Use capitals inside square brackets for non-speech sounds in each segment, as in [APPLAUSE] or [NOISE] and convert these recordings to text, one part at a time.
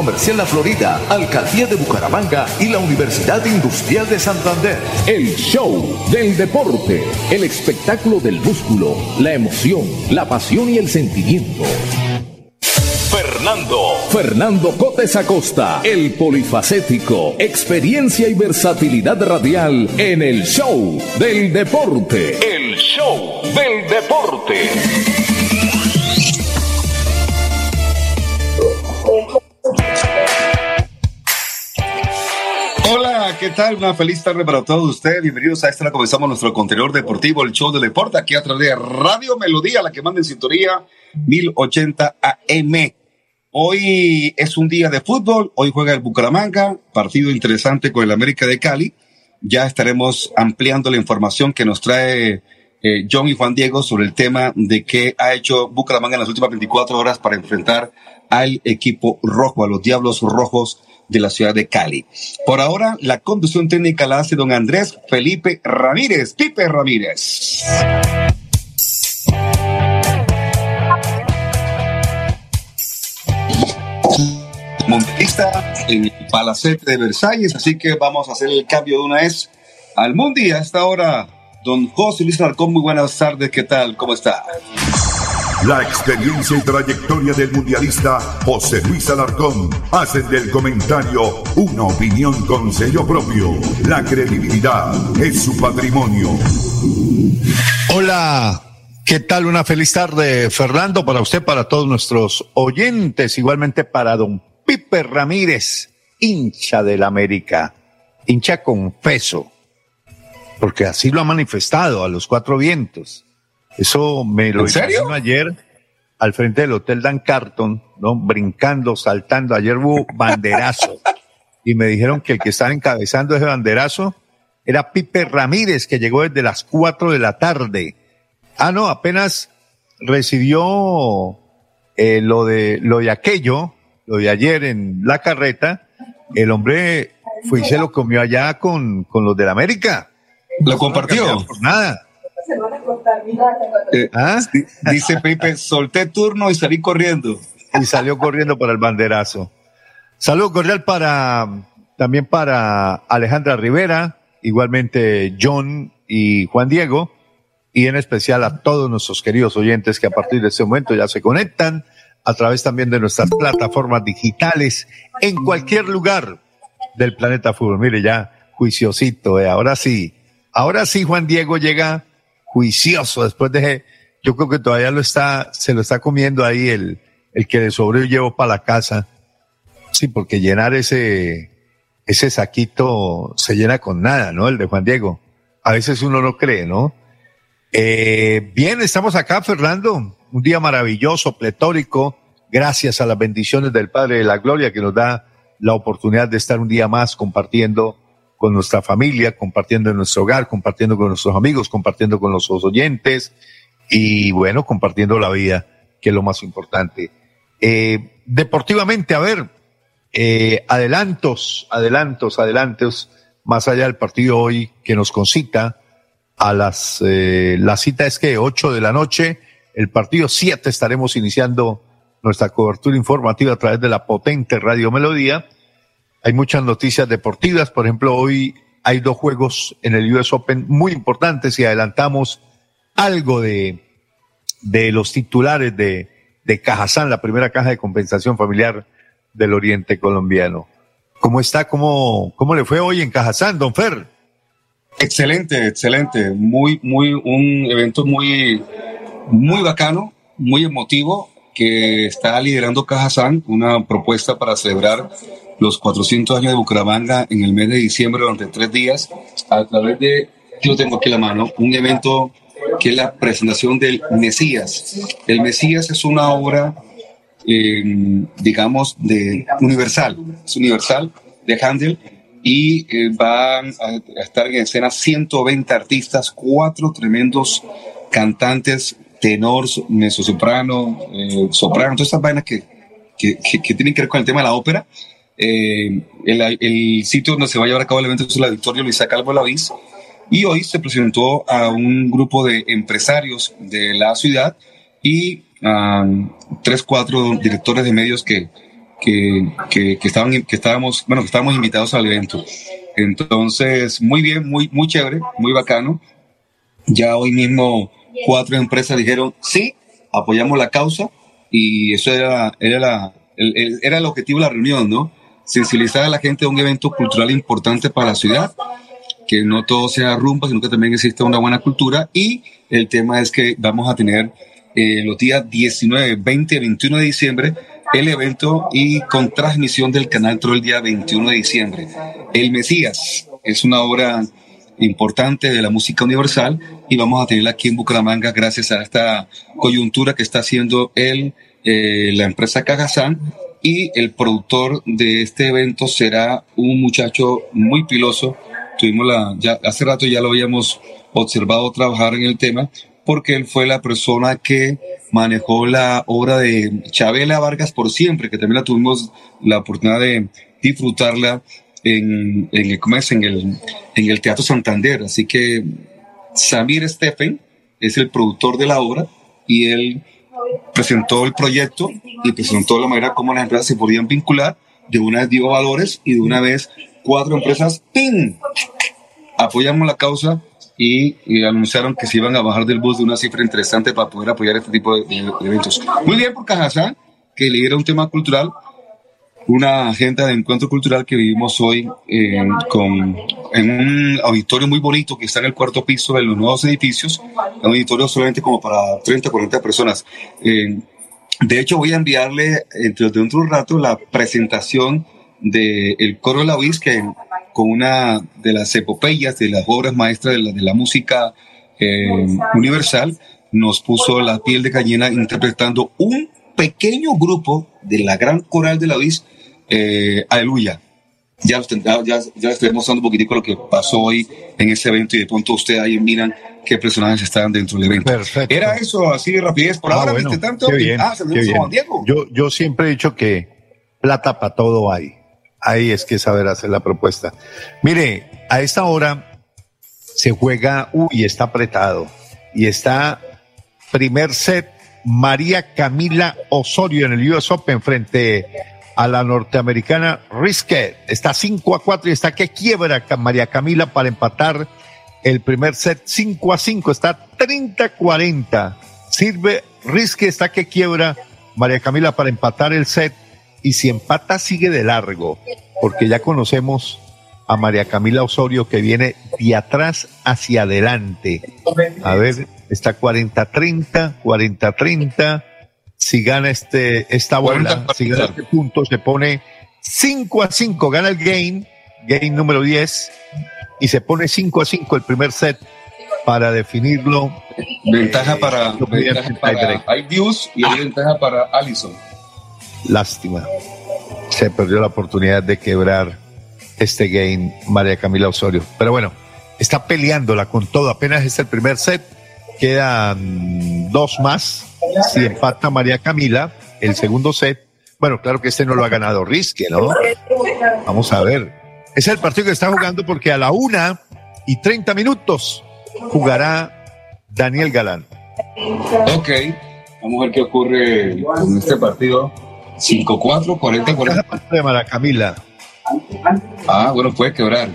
Comercial La Florida, Alcaldía de Bucaramanga y la Universidad Industrial de Santander. El show del deporte, el espectáculo del músculo, la emoción, la pasión y el sentimiento. Fernando. Fernando Cotes Acosta, el polifacético, experiencia y versatilidad radial en el show del deporte. El show del deporte. ¿Qué tal? Una feliz tarde para todos ustedes. Bienvenidos a esta. Comenzamos nuestro contenedor deportivo, el show del deporte, aquí a través de Radio Melodía, la que manda en sintonía 1080 AM. Hoy es un día de fútbol, hoy juega el Bucaramanga, partido interesante con el América de Cali. Ya estaremos ampliando la información que nos trae eh, John y Juan Diego sobre el tema de qué ha hecho Bucaramanga en las últimas 24 horas para enfrentar al equipo rojo, a los Diablos Rojos de la ciudad de Cali. Por ahora, la conducción técnica la hace don Andrés Felipe Ramírez, Pipe Ramírez. mundialista en el Palacete de Versalles, así que vamos a hacer el cambio de una vez al Mundi. A esta hora, don José Luis Alarcón, muy buenas tardes, ¿qué tal? ¿Cómo está? La experiencia y trayectoria del mundialista José Luis Alarcón hacen del comentario una opinión con sello propio. La credibilidad es su patrimonio. Hola, ¿qué tal? Una feliz tarde, Fernando, para usted, para todos nuestros oyentes, igualmente para don Pipe Ramírez, hincha del América, hincha confeso, porque así lo ha manifestado a los cuatro vientos. Eso me lo hizo ayer al frente del Hotel Dan Carton, ¿no? Brincando, saltando. Ayer hubo [LAUGHS] banderazo. y me dijeron que el que estaba encabezando ese banderazo era Pipe Ramírez, que llegó desde las cuatro de la tarde. Ah, no, apenas recibió eh, lo de lo de aquello, lo de ayer en la carreta, el hombre fue y se lo comió allá con, con los del América. Lo compartió. nada. Eh, ¿Ah? Dice Pipe, solté turno y salí corriendo. Y salió corriendo para el banderazo. Saludo cordial para también para Alejandra Rivera, igualmente John y Juan Diego, y en especial a todos nuestros queridos oyentes que a partir de este momento ya se conectan a través también de nuestras plataformas digitales en cualquier lugar del planeta fútbol. Mire ya, juiciosito, eh. ahora sí, ahora sí Juan Diego llega juicioso después de, yo creo que todavía lo está, se lo está comiendo ahí el, el que de sobre llevo para la casa. Sí, porque llenar ese, ese saquito se llena con nada, ¿no? El de Juan Diego. A veces uno no cree, ¿no? Eh, bien, estamos acá, Fernando un día maravilloso, pletórico, gracias a las bendiciones del Padre de la Gloria que nos da la oportunidad de estar un día más compartiendo con nuestra familia, compartiendo en nuestro hogar, compartiendo con nuestros amigos, compartiendo con los oyentes y bueno, compartiendo la vida, que es lo más importante. Eh, deportivamente, a ver, eh, adelantos, adelantos, adelantos, más allá del partido hoy que nos concita a las, eh, la cita es que ocho de la noche, el partido 7 estaremos iniciando nuestra cobertura informativa a través de la potente Radio Melodía. Hay muchas noticias deportivas, por ejemplo, hoy hay dos juegos en el US Open muy importantes y adelantamos algo de, de los titulares de, de Cajazán, la primera caja de compensación familiar del oriente colombiano. ¿Cómo está? ¿Cómo, cómo le fue hoy en Cajazán, don Fer? Excelente, excelente. Muy, muy, un evento muy, muy bacano, muy emotivo, que está liderando Cajazán, una propuesta para celebrar los 400 años de Bucaramanga en el mes de diciembre durante tres días a través de, yo tengo aquí la mano, un evento que es la presentación del Mesías. El Mesías es una obra, eh, digamos, de universal, es universal, de Handel, y eh, van a estar en escena 120 artistas, cuatro tremendos cantantes, tenor, mezzosoprano, eh, soprano, todas estas vainas que, que, que, tienen que ver con el tema de la ópera. Eh, el, el, sitio donde se va a llevar a cabo el evento es la Victoria Luisa Calvo Lavis y hoy se presentó a un grupo de empresarios de la ciudad y a tres, cuatro directores de medios que, que, que, que, estaban, que estábamos, bueno, que estábamos invitados al evento. Entonces, muy bien, muy, muy chévere, muy bacano. Ya hoy mismo cuatro empresas dijeron, sí, apoyamos la causa y eso era, era, la, el, era el objetivo de la reunión, ¿no? Sensibilizar a la gente de un evento cultural importante para la ciudad que no todo sea rumba, sino que también existe una buena cultura. Y el tema es que vamos a tener eh, los días 19, 20, 21 de diciembre el evento y con transmisión del canal todo el día 21 de diciembre. El Mesías es una obra importante de la música universal y vamos a tenerla aquí en Bucaramanga gracias a esta coyuntura que está haciendo el, eh, la empresa Cajazán y el productor de este evento será un muchacho muy piloso. Tuvimos la, ya hace rato ya lo habíamos observado trabajar en el tema, porque él fue la persona que manejó la obra de Chabela Vargas por siempre, que también la tuvimos la oportunidad de disfrutarla en, en, el, en, el, en el Teatro Santander. Así que Samir Stephen es el productor de la obra y él presentó el proyecto y presentó la manera como las empresas se podían vincular. De una vez dio valores y de una vez cuatro empresas, ¡ping! Apoyamos la causa y, anunciaron que se iban a bajar del bus de una cifra interesante para poder apoyar este tipo de, eventos. Muy bien por Cajazán, que lidera un tema cultural, una agenda de encuentro cultural que vivimos hoy con, en un auditorio muy bonito que está en el cuarto piso de los nuevos edificios, un auditorio solamente como para 30, 40 personas. de hecho, voy a enviarle dentro de un rato la presentación del el coro La que con una de las epopeyas, de las obras maestras de la, de la música eh, universal, nos puso la piel de gallina interpretando un pequeño grupo de la gran coral de la Vis, eh, Aleluya. Ya, ya, ya, les estoy mostrando un poquitico lo que pasó hoy en ese evento y de pronto ustedes ahí miran qué personajes estaban dentro del evento. Perfecto. Era eso, así de rapidez. Por ah, ahora, ¿viste tanto? ah, se Juan Diego. Yo, yo siempre he dicho que plata para todo hay. Ahí es que saber hacer la propuesta. Mire, a esta hora se juega, uy, está apretado. Y está primer set María Camila Osorio en el US Open frente a la norteamericana Risket. Está 5 a 4 y está que quiebra María Camila para empatar el primer set 5 a 5. Está 30 a 40. Sirve Risket, está que quiebra María Camila para empatar el set y si empata sigue de largo, porque ya conocemos a María Camila Osorio que viene de atrás hacia adelante. A ver, está 40-30, 40-30. Si gana este, esta bola, si gana este punto, se pone 5 a 5, gana el game, game número 10, y se pone 5 a 5 el primer set para definirlo. Ventaja para, ventaja para hay views y hay ventaja para Allison. Lástima. Se perdió la oportunidad de quebrar este game María Camila Osorio. Pero bueno, está peleándola con todo. Apenas es el primer set. Quedan dos más. Si empata María Camila, el segundo set. Bueno, claro que este no lo ha ganado Risque, ¿no? Vamos a ver. Es el partido que está jugando porque a la una y treinta minutos jugará Daniel Galán. Ok, vamos a ver qué ocurre con este partido. 5-4, 40-40. de Maracamila. Ah, bueno, puede quebrar.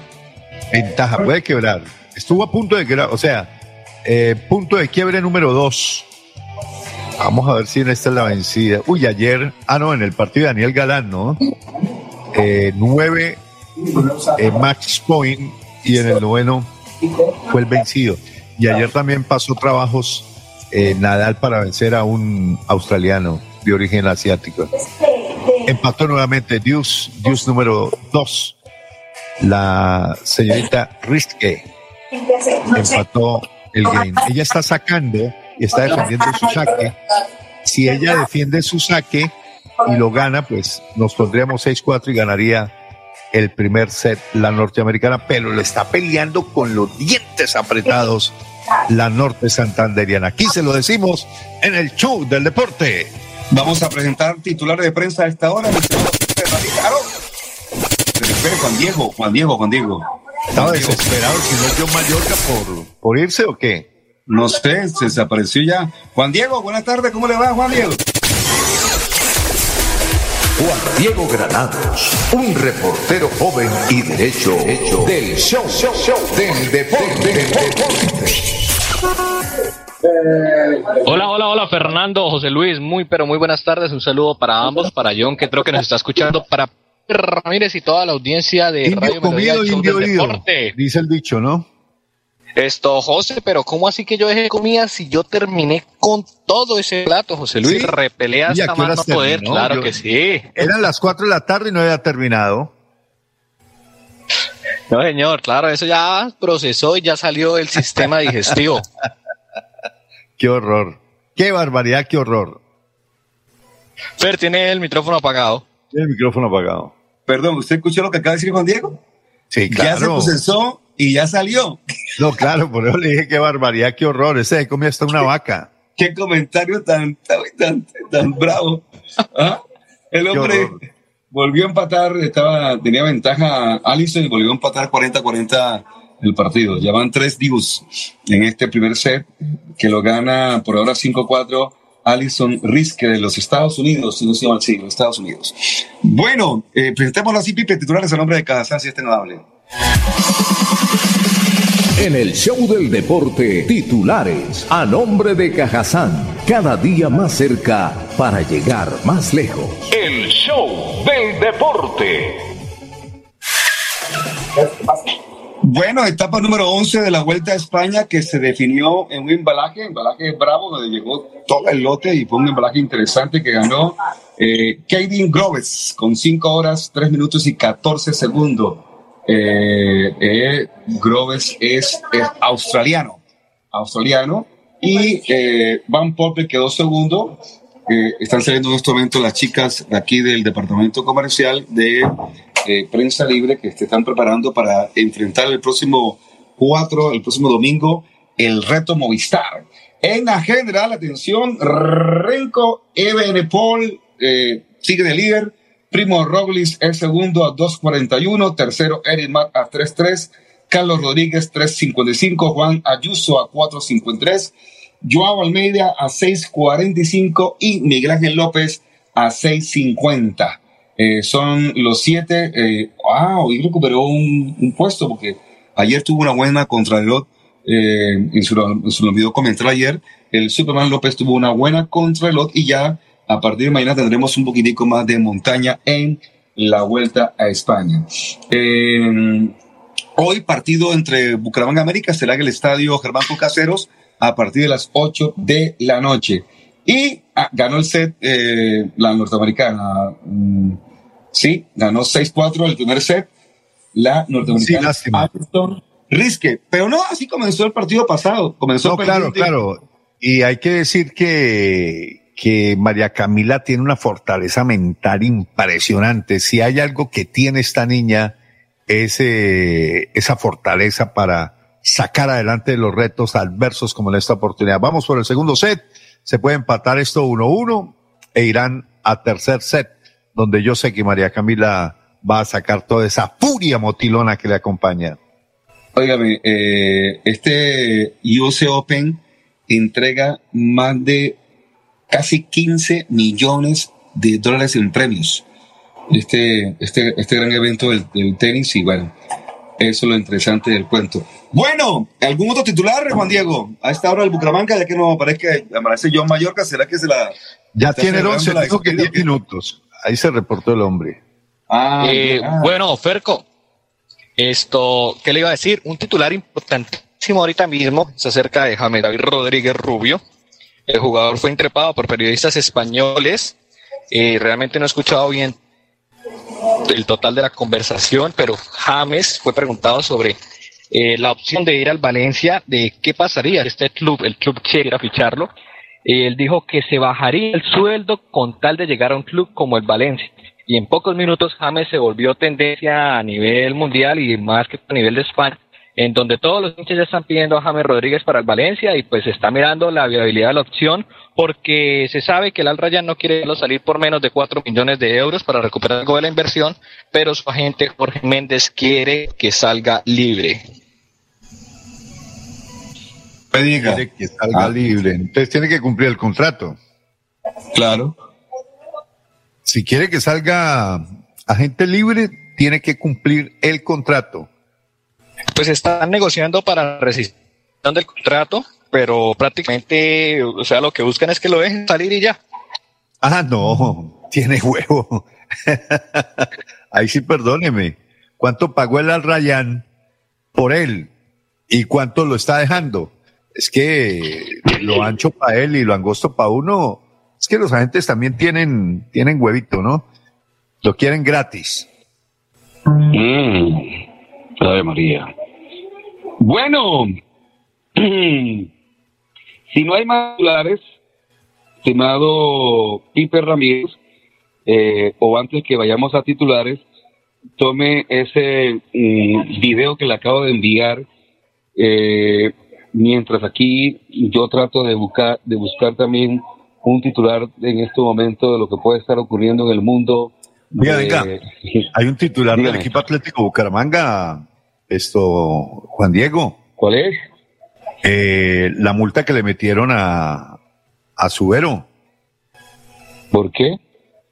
Ventaja, puede quebrar. Estuvo a punto de quebrar, o sea, eh, punto de quiebre número 2. Vamos a ver si en esta es la vencida. Uy, ayer, ah, no, en el partido de Daniel Galán, ¿no? Eh, nueve eh, match point y en el noveno fue el vencido. Y ayer también pasó trabajos eh, Nadal para vencer a un australiano de origen asiático. Empató nuevamente Dios, Dios número dos, la señorita Riske. Empató el game. Ella está sacando y está defendiendo su saque. Si ella defiende su saque y lo gana, pues nos pondríamos 6-4 y ganaría el primer set la norteamericana, pero le está peleando con los dientes apretados la norte santanderiana. Aquí se lo decimos en el show del deporte. Vamos a presentar titulares de prensa a esta hora. Juan Diego, Juan Diego, Juan Diego. Estaba desesperado si no dio Mallorca por, por irse o qué. No sé, se desapareció ya. Juan Diego, buenas tardes, ¿cómo le va, Juan Diego? Juan Diego Granados, un reportero joven y derecho, hecho del show, show, show del deporte. Hola, hola, hola, Fernando, José Luis, muy, pero muy buenas tardes. Un saludo para ambos, para John, que creo que nos está escuchando, para Ramírez y toda la audiencia de indio Radio comido, Melodía, indio del oído, Deporte. dice el dicho, ¿no? Esto, José, pero ¿cómo así que yo dejé comida si yo terminé con todo ese plato, José Luis? Sí. Repelé ¿Y a hasta más no poder, terminó? claro Yo- que sí. Eran las 4 de la tarde y no había terminado. No, señor, claro, eso ya procesó y ya salió del sistema digestivo. [LAUGHS] Qué horror. Qué barbaridad, qué horror. Fer, tiene el micrófono apagado. Tiene el micrófono apagado. Perdón, ¿usted escuchó lo que acaba de decir Juan Diego? Sí, Ya se claro. procesó y ya salió. No, claro, por eso le dije qué barbaridad, qué horror. Ese de comida hasta una vaca. Qué comentario tan, tan, tan, tan bravo. ¿Ah? El hombre volvió a empatar, estaba, tenía ventaja Allison y volvió a empatar 40-40 el partido. Ya van tres divos en este primer set, que lo gana por ahora 5-4 Allison Riske de los Estados Unidos, si no se llama así, los Estados Unidos. Bueno, eh, presentémoslo así, Pipe, titulares a nombre de Cajazán, si este no hable. En el show del deporte, titulares a nombre de Cajazán, cada día más cerca para llegar más lejos. El show del deporte. Bueno, etapa número 11 de la Vuelta a España que se definió en un embalaje, embalaje bravo, donde llegó todo el lote y fue un embalaje interesante que ganó eh, Kaden Groves con 5 horas, 3 minutos y 14 segundos. Eh, eh, Groves es, australiano, australiano, y eh, Van Poppe quedó segundo. Eh, están saliendo en este momento las chicas aquí del departamento comercial de prensa libre que se están preparando para enfrentar el próximo 4, el próximo domingo, el reto Movistar. En la general, atención, Renko Ebenepol eh, sigue de líder. Primo Roglic es segundo a 2.41. Tercero, Eric Matt a 3.3. Carlos Rodríguez 3.55. Juan Ayuso a 4.53. Joao Almeida a 6.45 y Miguel Ángel López a 6.50. Eh, son los siete. Eh, ah, hoy recuperó un, puesto porque ayer tuvo una buena contrarreloj. Eh, su, en su olvidó comentar ayer. El Superman López tuvo una buena contrarreloj y ya a partir de mañana tendremos un poquitico más de montaña en la vuelta a España. Eh, hoy partido entre Bucaramanga América será en el estadio Germán Caseros a partir de las 8 de la noche. Y ah, ganó el set eh, la norteamericana. Mm, sí, ganó 6-4 el primer set. La Sí, norteamericana. Alston Riske. Pero no, así comenzó el partido pasado. Comenzó No, claro, claro. Y hay que decir que, que María Camila tiene una fortaleza mental impresionante. Si hay algo que tiene esta niña, es eh, esa fortaleza para sacar adelante los retos adversos como en esta oportunidad. Vamos por el segundo set. Se puede empatar esto 1-1 e irán a tercer set, donde yo sé que María Camila va a sacar toda esa furia motilona que le acompaña. Óigame, eh, este US Open entrega más de casi 15 millones de dólares en premios. Este, este, este gran evento del, del tenis y bueno, Eso es lo interesante del cuento. Bueno, ¿algún otro titular, Juan Diego? A esta hora del Bucaramanga, ya que no aparece, aparece John Mallorca, ¿será que se la... Ya tiene 11, dijo que 10 minutos. Ahí se reportó el hombre. Ah, eh, bueno, Ferco, esto, ¿qué le iba a decir? Un titular importantísimo ahorita mismo se acerca de James David Rodríguez Rubio. El jugador fue increpado por periodistas españoles. Eh, realmente no he escuchado bien el total de la conversación, pero James fue preguntado sobre eh, la opción de ir al Valencia, de qué pasaría este club, el club quiere ficharlo. él dijo que se bajaría el sueldo con tal de llegar a un club como el Valencia. Y en pocos minutos James se volvió tendencia a nivel mundial y más que a nivel de España en donde todos los hinchas ya están pidiendo a James Rodríguez para el Valencia y pues se está mirando la viabilidad de la opción porque se sabe que el Al Rayyan no quiere salir por menos de 4 millones de euros para recuperar algo de la inversión, pero su agente Jorge Méndez quiere que salga libre. Quiere que salga ah. libre, entonces tiene que cumplir el contrato. Claro. Si quiere que salga agente libre, tiene que cumplir el contrato pues están negociando para la rescisión del contrato, pero prácticamente, o sea, lo que buscan es que lo dejen salir y ya. Ah, no, [LAUGHS] tiene huevo. [LAUGHS] Ahí sí, perdóneme. ¿Cuánto pagó el Al Rayán por él? ¿Y cuánto lo está dejando? Es que lo ancho para él y lo angosto para uno. Es que los agentes también tienen, tienen huevito, ¿no? Lo quieren gratis. Mm. Ave María. Bueno, [CLEARS THROAT] si no hay más titulares, estimado Piper Ramírez, eh, o antes que vayamos a titulares, tome ese mm, video que le acabo de enviar. Eh, mientras aquí yo trato de buscar, de buscar también un titular en este momento de lo que puede estar ocurriendo en el mundo venga, hay un titular del equipo Atlético Bucaramanga, esto, Juan Diego. ¿Cuál es? Eh, la multa que le metieron a, a Subero. ¿Por qué?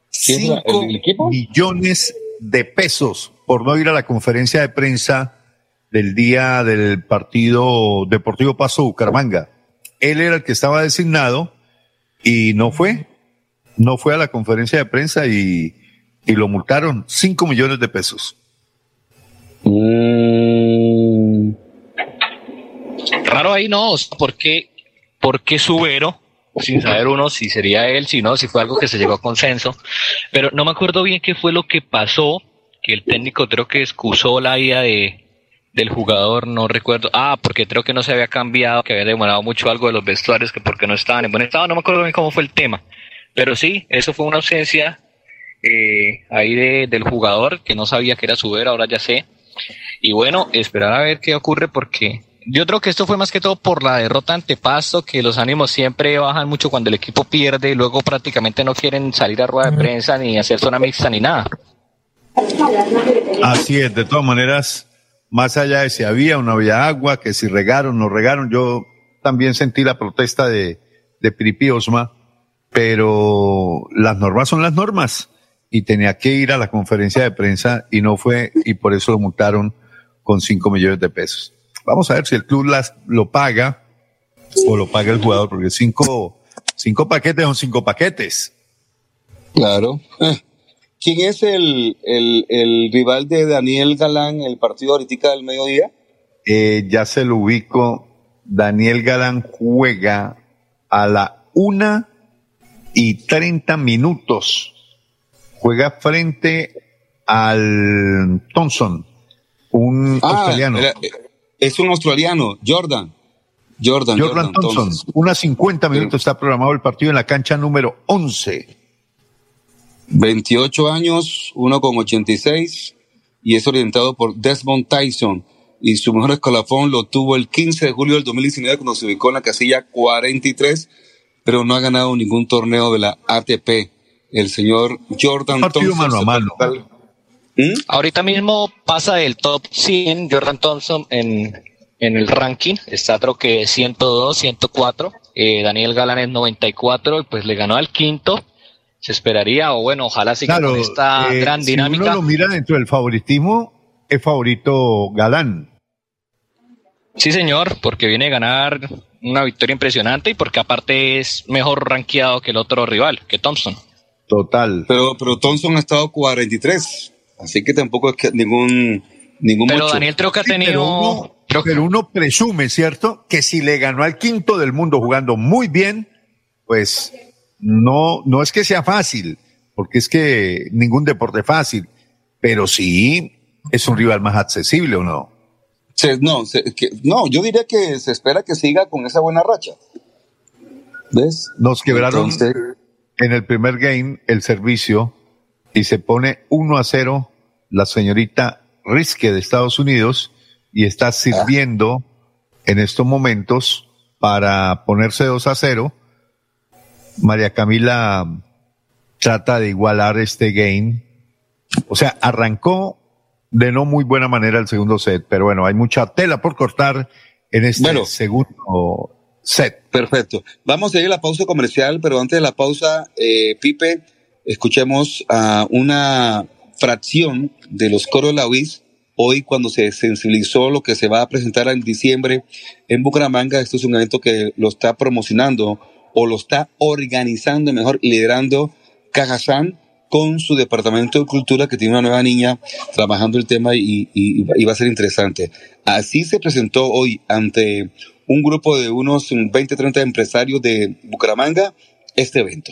Cinco millones de pesos por no ir a la conferencia de prensa del día del partido Deportivo Paso Bucaramanga. Él era el que estaba designado y no fue. No fue a la conferencia de prensa y y lo multaron 5 millones de pesos. Mm. Raro ahí no, ¿por qué, por qué Subero? Sin saber uno si sería él, si no, si fue algo que se llegó a consenso. Pero no me acuerdo bien qué fue lo que pasó, que el técnico creo que excusó la ida de, del jugador, no recuerdo. Ah, porque creo que no se había cambiado, que había demorado mucho algo de los vestuarios, que porque no estaban en buen estado, no me acuerdo bien cómo fue el tema. Pero sí, eso fue una ausencia eh, ahí del jugador que no sabía que era su ver, ahora ya sé. Y bueno, esperar a ver qué ocurre porque yo creo que esto fue más que todo por la derrota ante Pasto, que los ánimos siempre bajan mucho cuando el equipo pierde y luego prácticamente no quieren salir a rueda de prensa ni hacer zona mixta ni nada. Así es, de todas maneras, más allá de si había o no había agua, que si regaron o no regaron, yo también sentí la protesta de, de Piripi Osma, pero las normas son las normas y tenía que ir a la conferencia de prensa y no fue y por eso lo multaron con 5 millones de pesos. Vamos a ver si el club las, lo paga o lo paga el jugador, porque cinco, cinco paquetes son cinco paquetes. Claro. [LAUGHS] ¿Quién es el, el, el rival de Daniel Galán en el partido ahorita del mediodía? Eh, ya se lo ubico. Daniel Galán juega a la una y treinta minutos juega frente al Thompson, un ah, australiano. es un australiano, Jordan. Jordan, Jordan, Thompson. Unas 50 minutos está programado el partido en la cancha número 11. 28 años, uno con 86 y es orientado por Desmond Tyson y su mejor escalafón lo tuvo el 15 de julio del 2019 cuando se ubicó en la casilla 43, pero no ha ganado ningún torneo de la ATP el señor Jordan Thompson. mano a mano. ¿Mm? Ahorita mismo pasa del top 100 Jordan Thompson en, en el ranking. Está creo que 102, 104. Eh, Daniel Galán es 94 y pues le ganó al quinto. Se esperaría, o bueno, ojalá siga con esta eh, gran dinámica. Si uno lo mira dentro del favoritismo, es favorito Galán. Sí, señor, porque viene a ganar una victoria impresionante y porque aparte es mejor rankeado que el otro rival, que Thompson. Total. Pero, pero Thompson ha estado 43, así que tampoco es que ningún, ningún Pero Daniel creo que ha tenido... pero uno presume, ¿cierto? Que si le ganó al quinto del mundo jugando muy bien, pues no, no es que sea fácil, porque es que ningún deporte es fácil, pero sí es un rival más accesible o no. no, no, yo diría que se espera que siga con esa buena racha. ¿Ves? Nos quebraron en el primer game el servicio y se pone 1 a 0 la señorita Riske de Estados Unidos y está sirviendo en estos momentos para ponerse 2 a 0. María Camila trata de igualar este game. O sea, arrancó de no muy buena manera el segundo set, pero bueno, hay mucha tela por cortar en este segundo set. Perfecto. Vamos a ir a la pausa comercial, pero antes de la pausa, eh, Pipe, escuchemos a una fracción de los coros la UIS. Hoy, cuando se sensibilizó lo que se va a presentar en diciembre en Bucaramanga, esto es un evento que lo está promocionando o lo está organizando, mejor, liderando Cajazán con su departamento de cultura que tiene una nueva niña trabajando el tema y, y, va a ser interesante. Así se presentó hoy ante un grupo de unos 20, 30 empresarios de Bucaramanga este evento.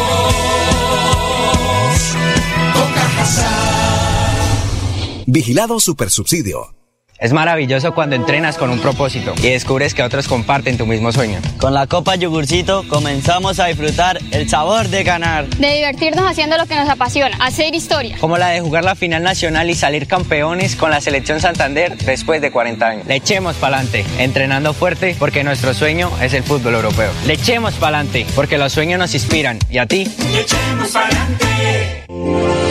Vigilado Supersubsidio. Es maravilloso cuando entrenas con un propósito y descubres que otros comparten tu mismo sueño. Con la Copa Yogurcito comenzamos a disfrutar el sabor de ganar. De divertirnos haciendo lo que nos apasiona, hacer historia. Como la de jugar la final nacional y salir campeones con la selección Santander después de 40 años. Le echemos pa'lante, entrenando fuerte porque nuestro sueño es el fútbol europeo. Le echemos pa'lante porque los sueños nos inspiran. ¿Y a ti? Le echemos pa'lante.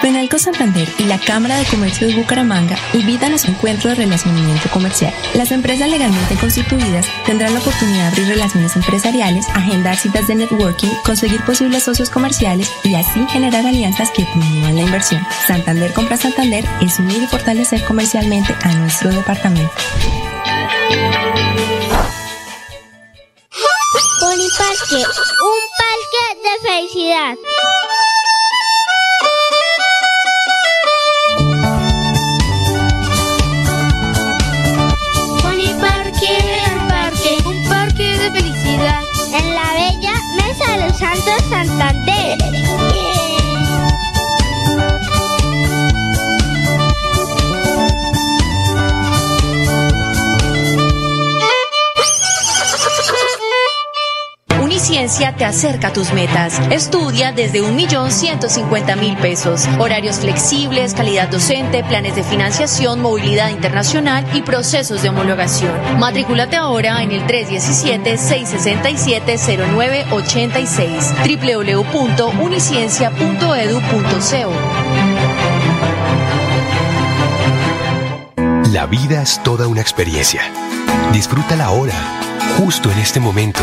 Penalco Santander y la Cámara de Comercio de Bucaramanga invitan a su encuentro de relacionamiento comercial. Las empresas legalmente constituidas tendrán la oportunidad de abrir relaciones empresariales, agendar citas de networking, conseguir posibles socios comerciales y así generar alianzas que promuevan la inversión. Santander Compra Santander es unir y fortalecer comercialmente a nuestro departamento. Parque, un parque de felicidad. En la bella Mesa de los Santos Santander. Uniciencia te acerca a tus metas. Estudia desde un millón ciento cincuenta mil pesos. Horarios flexibles, calidad docente, planes de financiación, movilidad internacional y procesos de homologación. Matrículate ahora en el 317-667-0986 www.uniciencia.edu.co. La vida es toda una experiencia. Disfrútala ahora, justo en este momento.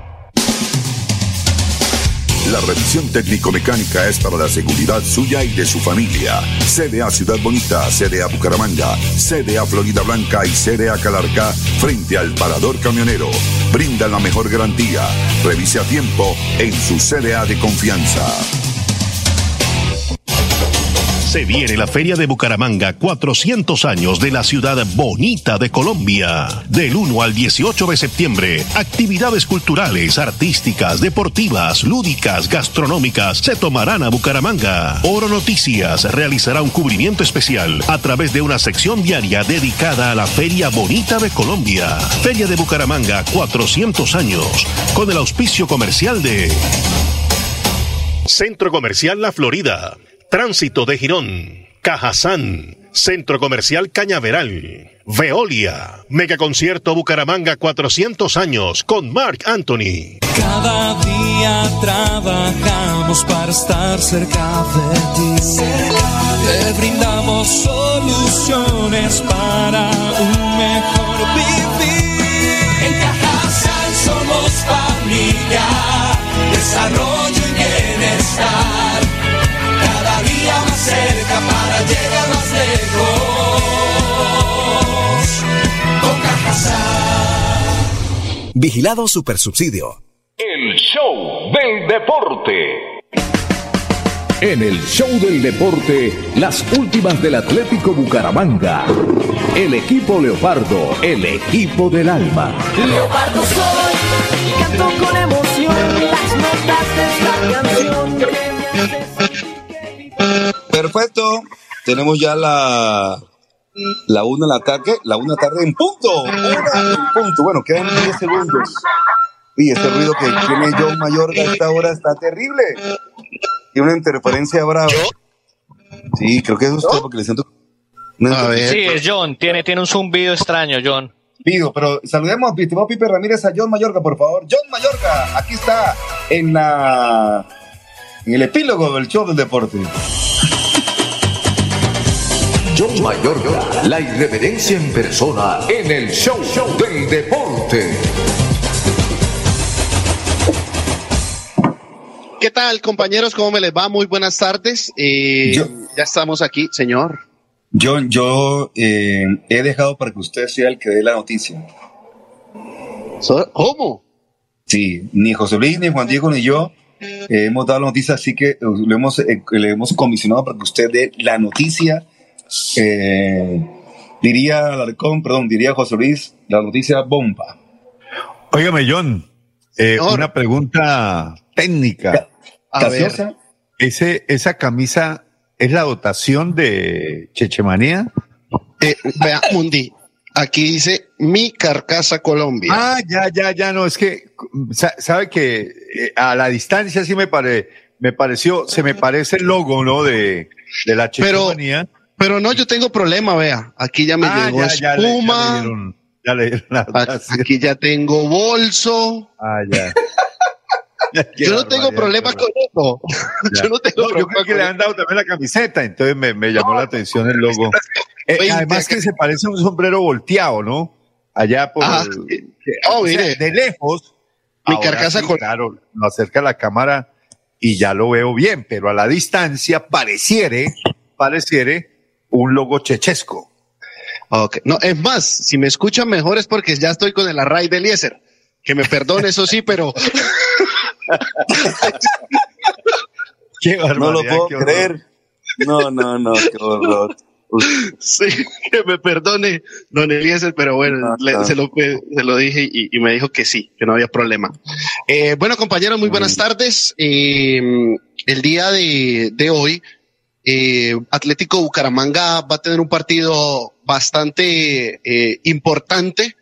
La revisión técnico-mecánica es para la seguridad suya y de su familia. CDA Ciudad Bonita, CDA Bucaramanga, CDA Florida Blanca y CDA Calarca frente al parador camionero. Brinda la mejor garantía. Revise a tiempo en su CDA de confianza. Se viene la Feria de Bucaramanga, 400 años de la ciudad bonita de Colombia. Del 1 al 18 de septiembre, actividades culturales, artísticas, deportivas, lúdicas, gastronómicas se tomarán a Bucaramanga. Oro Noticias realizará un cubrimiento especial a través de una sección diaria dedicada a la Feria Bonita de Colombia. Feria de Bucaramanga, 400 años, con el auspicio comercial de Centro Comercial La Florida. Tránsito de Girón, Cajazán, Centro Comercial Cañaveral, Veolia, Megaconcierto Bucaramanga 400 años con Mark Anthony. Cada día trabajamos para estar cerca de ti. Te brindamos soluciones para un mejor vivir. En Cajazán somos familia, desarrollo y bienestar cerca para llegar más lejos. Con Cajazán. Vigilado Supersubsidio. El show del deporte. En el show del deporte, las últimas del Atlético Bucaramanga. El equipo Leopardo, el equipo del alma. Leopardo soy, canto con emoción las notas de esta canción. Perfecto. Tenemos ya la la una del ataque, la una tarde en punto. Una en punto. Bueno, quedan 10 segundos. Y este ruido que tiene John Mayorga a esta hora está terrible. Tiene una interferencia brava. Sí, creo que es usted porque le siento. una Sí, es John. Tiene, tiene un zumbido extraño, John. Pido, pero saludemos, estimado Pipe Ramírez, a John Mayorga, por favor. John Mayorga, aquí está en la en el epílogo del show del deporte. John Mayorga, la irreverencia en persona en el show del deporte. ¿Qué tal, compañeros? ¿Cómo me les va? Muy buenas tardes. Eh, ya estamos aquí, señor. John, yo eh, he dejado para que usted sea el que dé la noticia. ¿Cómo? Sí, ni José Luis, ni Juan Diego, ni yo Eh, hemos dado la noticia, así que le hemos, eh, le hemos comisionado para que usted dé la noticia. Eh, diría Alarcón, perdón, diría José Luis, la noticia bomba. Óigame, John, eh, una pregunta técnica. A ver. Ese, ¿Esa camisa es la dotación de Chechemanía? Eh, vea, Mundi, aquí dice mi carcasa Colombia. Ah, ya, ya, ya, no, es que, sa- sabe que eh, a la distancia sí me pare, me pareció, se me parece el logo, ¿no? De, de la Chechemanía. Pero no, yo tengo problema, vea. Aquí ya me Ah, llegó ya, ya le- ya le espuma. dieron- ya le dieron la aquí ya tengo bolso. Ah, ya. [LAUGHS] Yo no tengo barbaridad, problema qué con eso. Yo no tengo No, yo creo que le han dado también la camiseta, entonces me, me llamó la atención el logo. Eh, 20 además que se parece a un sombrero volteado, ¿no? Allá por... Que- Oh, sea, mire. de lejos. Mi carcasa sí, con- Claro, lo acerca la cámara y ya lo veo bien, pero a la distancia pareciere, pareciere un logo chechesco. No, es más, si me escuchan mejor es porque ya estoy con el array de Eliezer. Que me perdone, eso sí, pero [LAUGHS] Qué No lo puedo creer. No, no, no, qué horror. sí, que me perdone, don Eliezer, pero bueno, le- no. se, lo, se lo dije y, y me dijo que sí, que no había problema. Eh, bueno, compañeros, muy buenas tardes. Eh, el día de, de hoy, eh, Atlético Bucaramanga va a tener un partido bastante eh, importante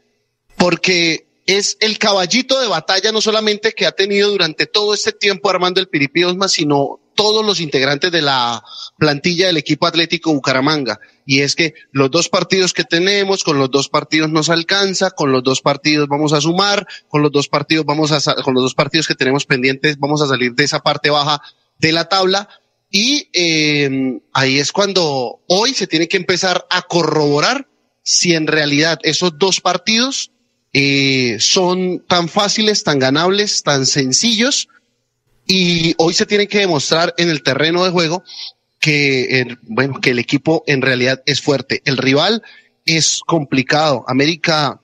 porque es el caballito de batalla no solamente que ha tenido durante todo este tiempo Armando el Piripi Osma, sino todos los integrantes de la plantilla del equipo Atlético Bucaramanga. Y es que los dos partidos que tenemos, con los dos partidos nos alcanza, con los dos partidos vamos a sumar, con los dos partidos vamos a, con los dos partidos que tenemos pendientes vamos a salir de esa parte baja de la tabla. Y eh, ahí es cuando hoy se tiene que empezar a corroborar si en realidad esos dos partidos eh, son tan fáciles, tan ganables, tan sencillos. Y hoy se tiene que demostrar en el terreno de juego que, bueno, que el equipo en realidad es fuerte. El rival es complicado. América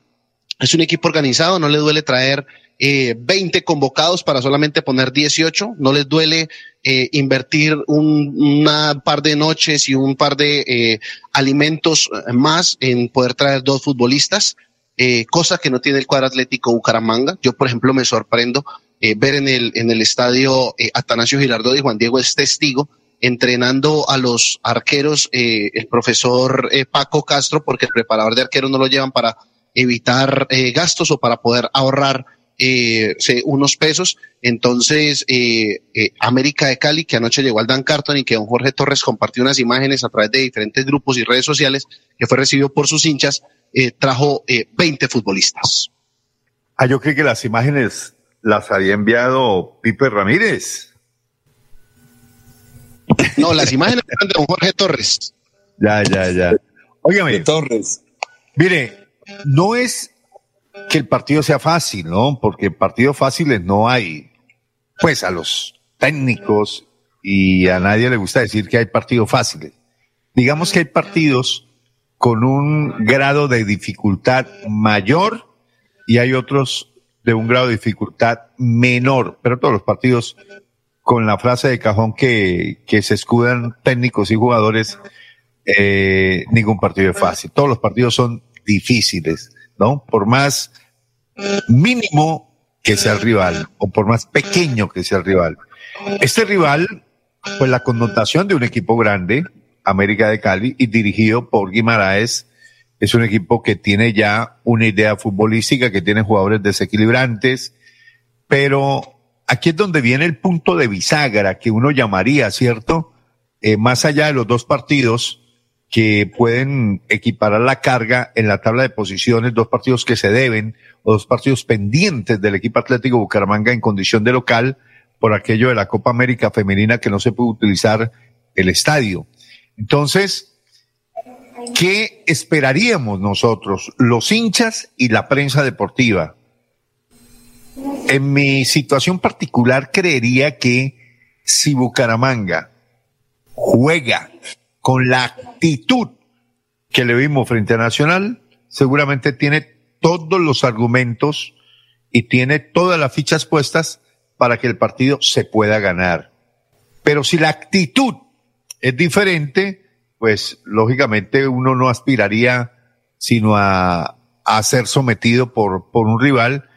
es un equipo organizado, no le duele traer eh, 20 convocados para solamente poner 18, no les duele eh, invertir un una par de noches y un par de eh, alimentos eh, más en poder traer dos futbolistas, cosa que no tiene el cuadro atlético Bucaramanga. Yo, por ejemplo, me sorprendo ver en el, en el estadio Atanasio Girardot y Juan Diego es testigo entrenando a los arqueros, el profesor Paco Castro, porque el preparador de arqueros no lo llevan para evitar gastos o para poder ahorrar eh, se- unos pesos. Entonces, eh, eh, América de Cali, que anoche llegó al Dan Carton y que don Jorge Torres compartió unas imágenes a través de diferentes grupos y redes sociales, que fue recibido por sus hinchas, eh, trajo eh, 20 futbolistas. Ah, yo creí que las imágenes las había enviado Pipe Ramírez. No, las imágenes eran de don Jorge Torres. Ya, ya, ya. Óigame. Torres. Mire, no es que el partido sea fácil, ¿no? Porque partidos fáciles no hay. Pues a los técnicos y a nadie le gusta decir que hay partidos fáciles. Digamos que hay partidos con un grado de dificultad mayor y hay otros de un grado de dificultad menor, pero todos los partidos con la frase de cajón que, se escudan técnicos y jugadores, eh, ningún partido es fácil. Todos los partidos son difíciles, ¿no? Por más mínimo que sea el rival o por más pequeño que sea el rival. Este rival, pues la connotación de un equipo grande, América de Cali, y dirigido por Guimaraes, es un equipo que tiene ya una idea futbolística, que tiene jugadores desequilibrantes, pero aquí es donde viene el punto de bisagra que uno llamaría, ¿cierto? Eh, más allá de los dos partidos que pueden equiparar la carga en la tabla de posiciones, dos partidos que se deben o dos partidos pendientes del equipo Atlético Bucaramanga en condición de local por aquello de la Copa América Femenina que no se puede utilizar el estadio. Entonces, ¿qué esperaríamos nosotros, los hinchas y la prensa deportiva? En mi situación particular creería que si Bucaramanga juega con la actitud que le vimos frente a Nacional, seguramente tiene todos los argumentos y tiene todas las fichas puestas para que el partido se pueda ganar. Pero si la actitud es diferente, pues lógicamente uno no aspiraría sino a, a ser sometido por, por un rival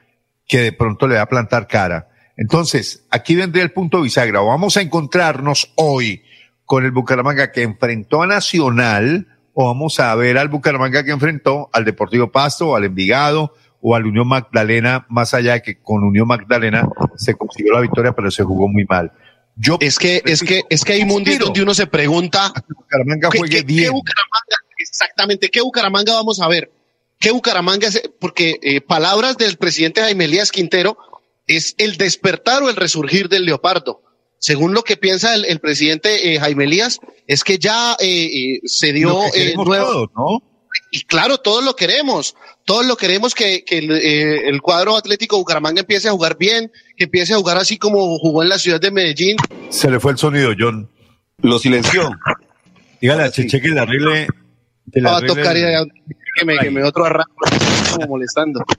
que de pronto le va a plantar cara. Entonces, aquí vendría el punto bisagra. Vamos a encontrarnos hoy con el Bucaramanga que enfrentó a Nacional o vamos a ver al Bucaramanga que enfrentó al Deportivo Pasto o al Envigado o al Unión Magdalena, más allá de que con Unión Magdalena se consiguió la victoria, pero se jugó muy mal. Yo es que es que es que hay mundial donde uno se pregunta Bucaramanga ¿qué, juegue qué- bien. qué Bucaramanga exactamente qué Bucaramanga vamos a ver qué Bucaramanga es porque eh, palabras del presidente Jaime Elías Quintero es el despertar o el resurgir del leopardo según lo que piensa el, el presidente eh, Jaime Elías es que ya eh, eh, se dio eh, queremos nuevo- todos, ¿no? y claro, todos lo queremos, todos lo queremos que, que el, eh, el cuadro Atlético Bucaramanga empiece a jugar bien, que empiece a jugar así como jugó en la ciudad de Medellín. Se le fue el sonido, John. Lo silenció. Dígale a Cheche que le arregle. que le arregle tocar y el- que me, que me otro arranco como molestando. [LAUGHS]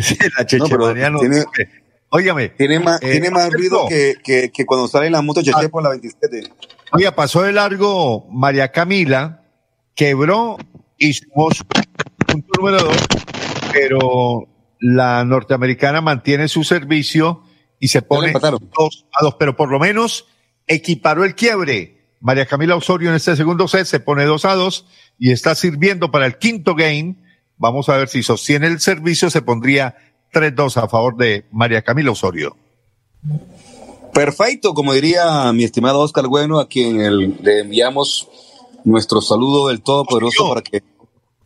Sí, la Cheche No, pero tiene- Óigame. Tiene más, eh, tiene más ruido que, que, que cuando sale la moto Cheche por la 27. Oiga, pasó de largo María Camila, quebró y sumó su punto número dos, pero la norteamericana mantiene su servicio y se pone dos a dos, pero por lo menos equiparó el quiebre. María Camila Osorio en este segundo set se pone dos a dos y está sirviendo para el quinto game. Vamos a ver si sostiene el servicio, se pondría 3-2 a favor de María Camila Osorio. Perfecto, como diría mi estimado Oscar Bueno, a quien el- le enviamos nuestro saludo del Todopoderoso para que.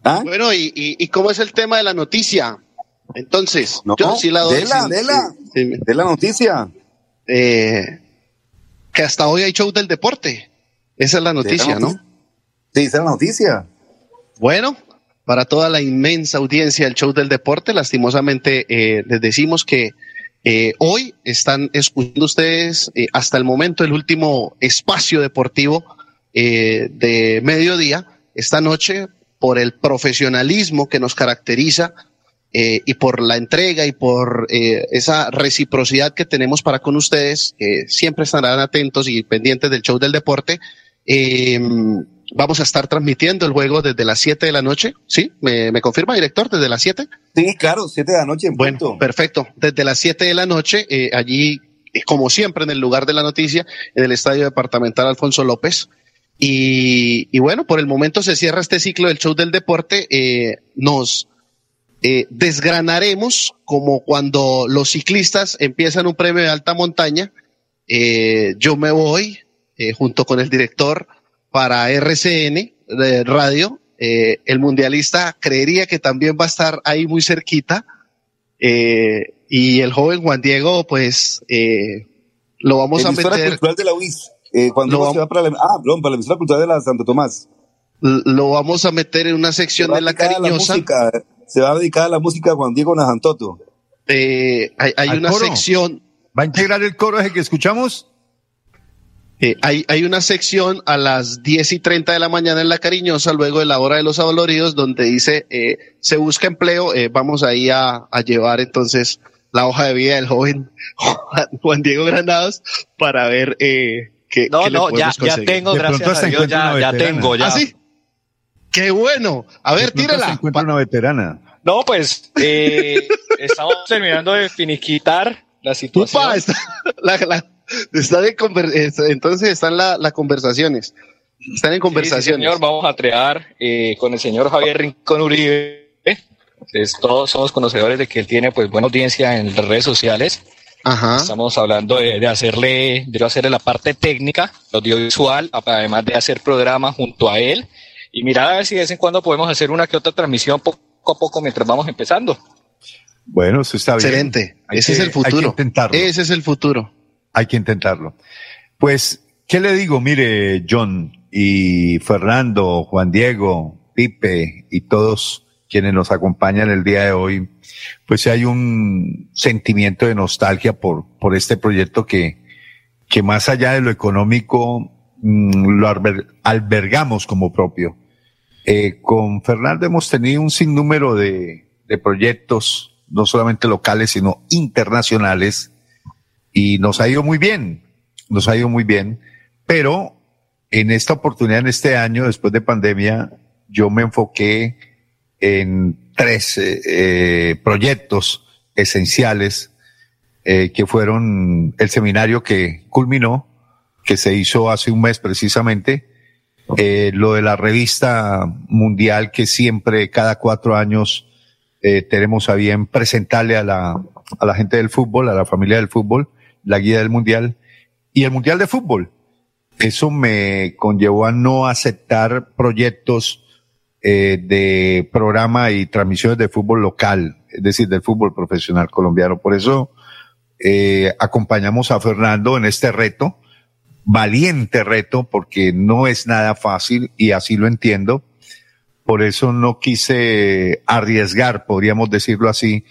¿Ah? Bueno, y, y, y cómo es el tema de la noticia? Entonces, No, yo sí la doy. de la noticia. Eh, que hasta hoy hay show del deporte. Esa es la noticia, ¿no? Sí, esa es la noticia. Bueno, para toda la inmensa audiencia del show del deporte, lastimosamente eh, les decimos que eh, hoy están escuchando ustedes eh, hasta el momento el último espacio deportivo de mediodía. Esta noche, por el profesionalismo que nos caracteriza y por la entrega y por esa reciprocidad que tenemos para con ustedes, siempre estarán atentos y pendientes del show del deporte. Vamos a estar transmitiendo el juego desde las 7 de la noche. ¿Sí? ¿Me, me confirma, director? ¿Desde las 7? Sí, claro, 7 de la noche en Bueno, punto. perfecto. Desde las 7 de la noche, eh, allí, eh, como siempre, en el lugar de la noticia, en el Estadio Departamental Alfonso López. Y, y bueno, por el momento se cierra este ciclo del show del deporte. Eh, nos eh, desgranaremos como cuando los ciclistas empiezan un premio de alta montaña. Eh, yo me voy eh, junto con el director para RCN de radio. Eh, el mundialista creería que también va a estar ahí muy cerquita. Eh, y el joven Juan Diego, pues, eh, lo vamos a Emisora meter. cultural de la UIS. Eh, cuando Lo se va para la, ah, perdón, para la emisora cultural de la Santo Tomás. Lo vamos a meter en una sección de la cariñosa. música, se va a dedicar a la música Juan Diego Najantoto. Eh, hay hay ¿Al una coro? sección. ¿Va a integrar el coro ese que escuchamos? Eh, hay, hay una sección a las 10 y 30 de la mañana en La Cariñosa, luego de la hora de los aboloridos, donde dice, eh, se busca empleo, eh, vamos ahí a, a llevar entonces la hoja de vida del joven Juan, [LAUGHS] Diego Granados para ver eh, qué, No, qué le no, ya, podemos ya conseguir. tengo, gracias a Dios, ya, ya tengo, ya. ¿Ah, sí? ¡Qué bueno! A ver, De pronto se tírala. encuentra una veterana. No, pues eh, [LAUGHS] estamos terminando de finiquitar la situación. Upa, está, [LAUGHS] la- la- está de conver- está- entonces están la- las conversaciones. Están en conversaciones. sí, señor, vamos a trear eh, con el señor Javier Rincón Uribe. Todos somos conocedores de que él tiene pues buena audiencia en las redes sociales. Ajá. Estamos hablando de, de hacerle, de hacerle la parte técnica, audiovisual, además de hacer programas junto a él. Y mirar a ver si de vez en cuando podemos hacer una que otra transmisión poco a poco mientras vamos empezando. Bueno, eso está bien. Excelente. Hay Ese que- es el Hay que futuro. intentarlo. Ese es el futuro. Hay que intentarlo. Pues, ¿qué le digo? Mire, John y Fernando, Juan Diego, Pipe y todos quienes nos acompañan el día de hoy, pues hay un sentimiento de nostalgia por, por este proyecto que, que más allá de lo económico, mm, lo alber- albergamos como propio. Eh, con Fernando hemos tenido un sinnúmero de, de proyectos no solamente locales, sino internacionales, y nos ha ido muy bien, nos ha ido muy bien, pero en esta oportunidad, en este año, después de pandemia, yo me enfoqué en tres eh, eh, proyectos esenciales eh, que fueron el seminario que culminó, que se hizo hace un mes precisamente, lo de la revista mundial que siempre, cada cuatro años, tenemos a bien presentarle a la, a la gente del fútbol, a la familia del fútbol, la guía del mundial y el mundial de fútbol. Eso me conllevó a no aceptar proyectos eh, de programa y transmisiones de fútbol local, es decir, del fútbol profesional colombiano. Por eso eh, acompañamos a Fernando en este reto, valiente reto, porque no es nada fácil y así lo entiendo. Por eso no quise arriesgar, podríamos decirlo así,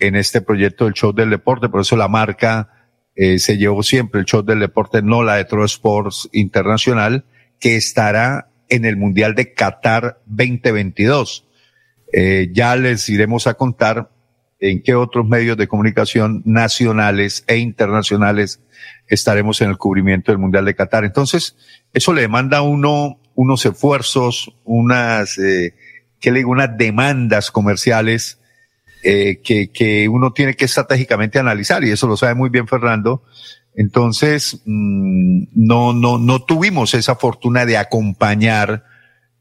en este proyecto del show del deporte. Por eso la marca eh, se llevó siempre el show del deporte, no la de Tro Sports Internacional, que estará en el Mundial de Qatar 2022. Eh, ya les iremos a contar en qué otros medios de comunicación nacionales e internacionales estaremos en el cubrimiento del Mundial de Qatar. Entonces, eso le demanda a uno unos esfuerzos, unas, eh, ¿qué le digo? Unas demandas comerciales eh, que, que uno tiene que estratégicamente analizar y eso lo sabe muy bien Fernando. Entonces, mmm, no, no, no tuvimos esa fortuna de acompañar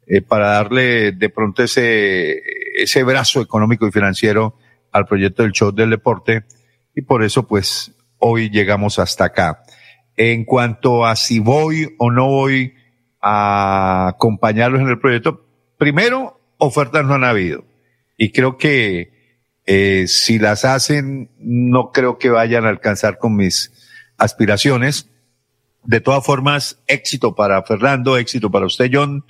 eh, para darle de pronto ese, ese brazo económico y financiero al proyecto del show del deporte y por eso pues hoy llegamos hasta acá. En cuanto a si voy o no voy a acompañarlos en el proyecto, primero, ofertas no han habido. Y creo que eh, si las hacen, no creo que vayan a alcanzar con mis aspiraciones. De todas formas, éxito para Fernando, éxito para usted, John.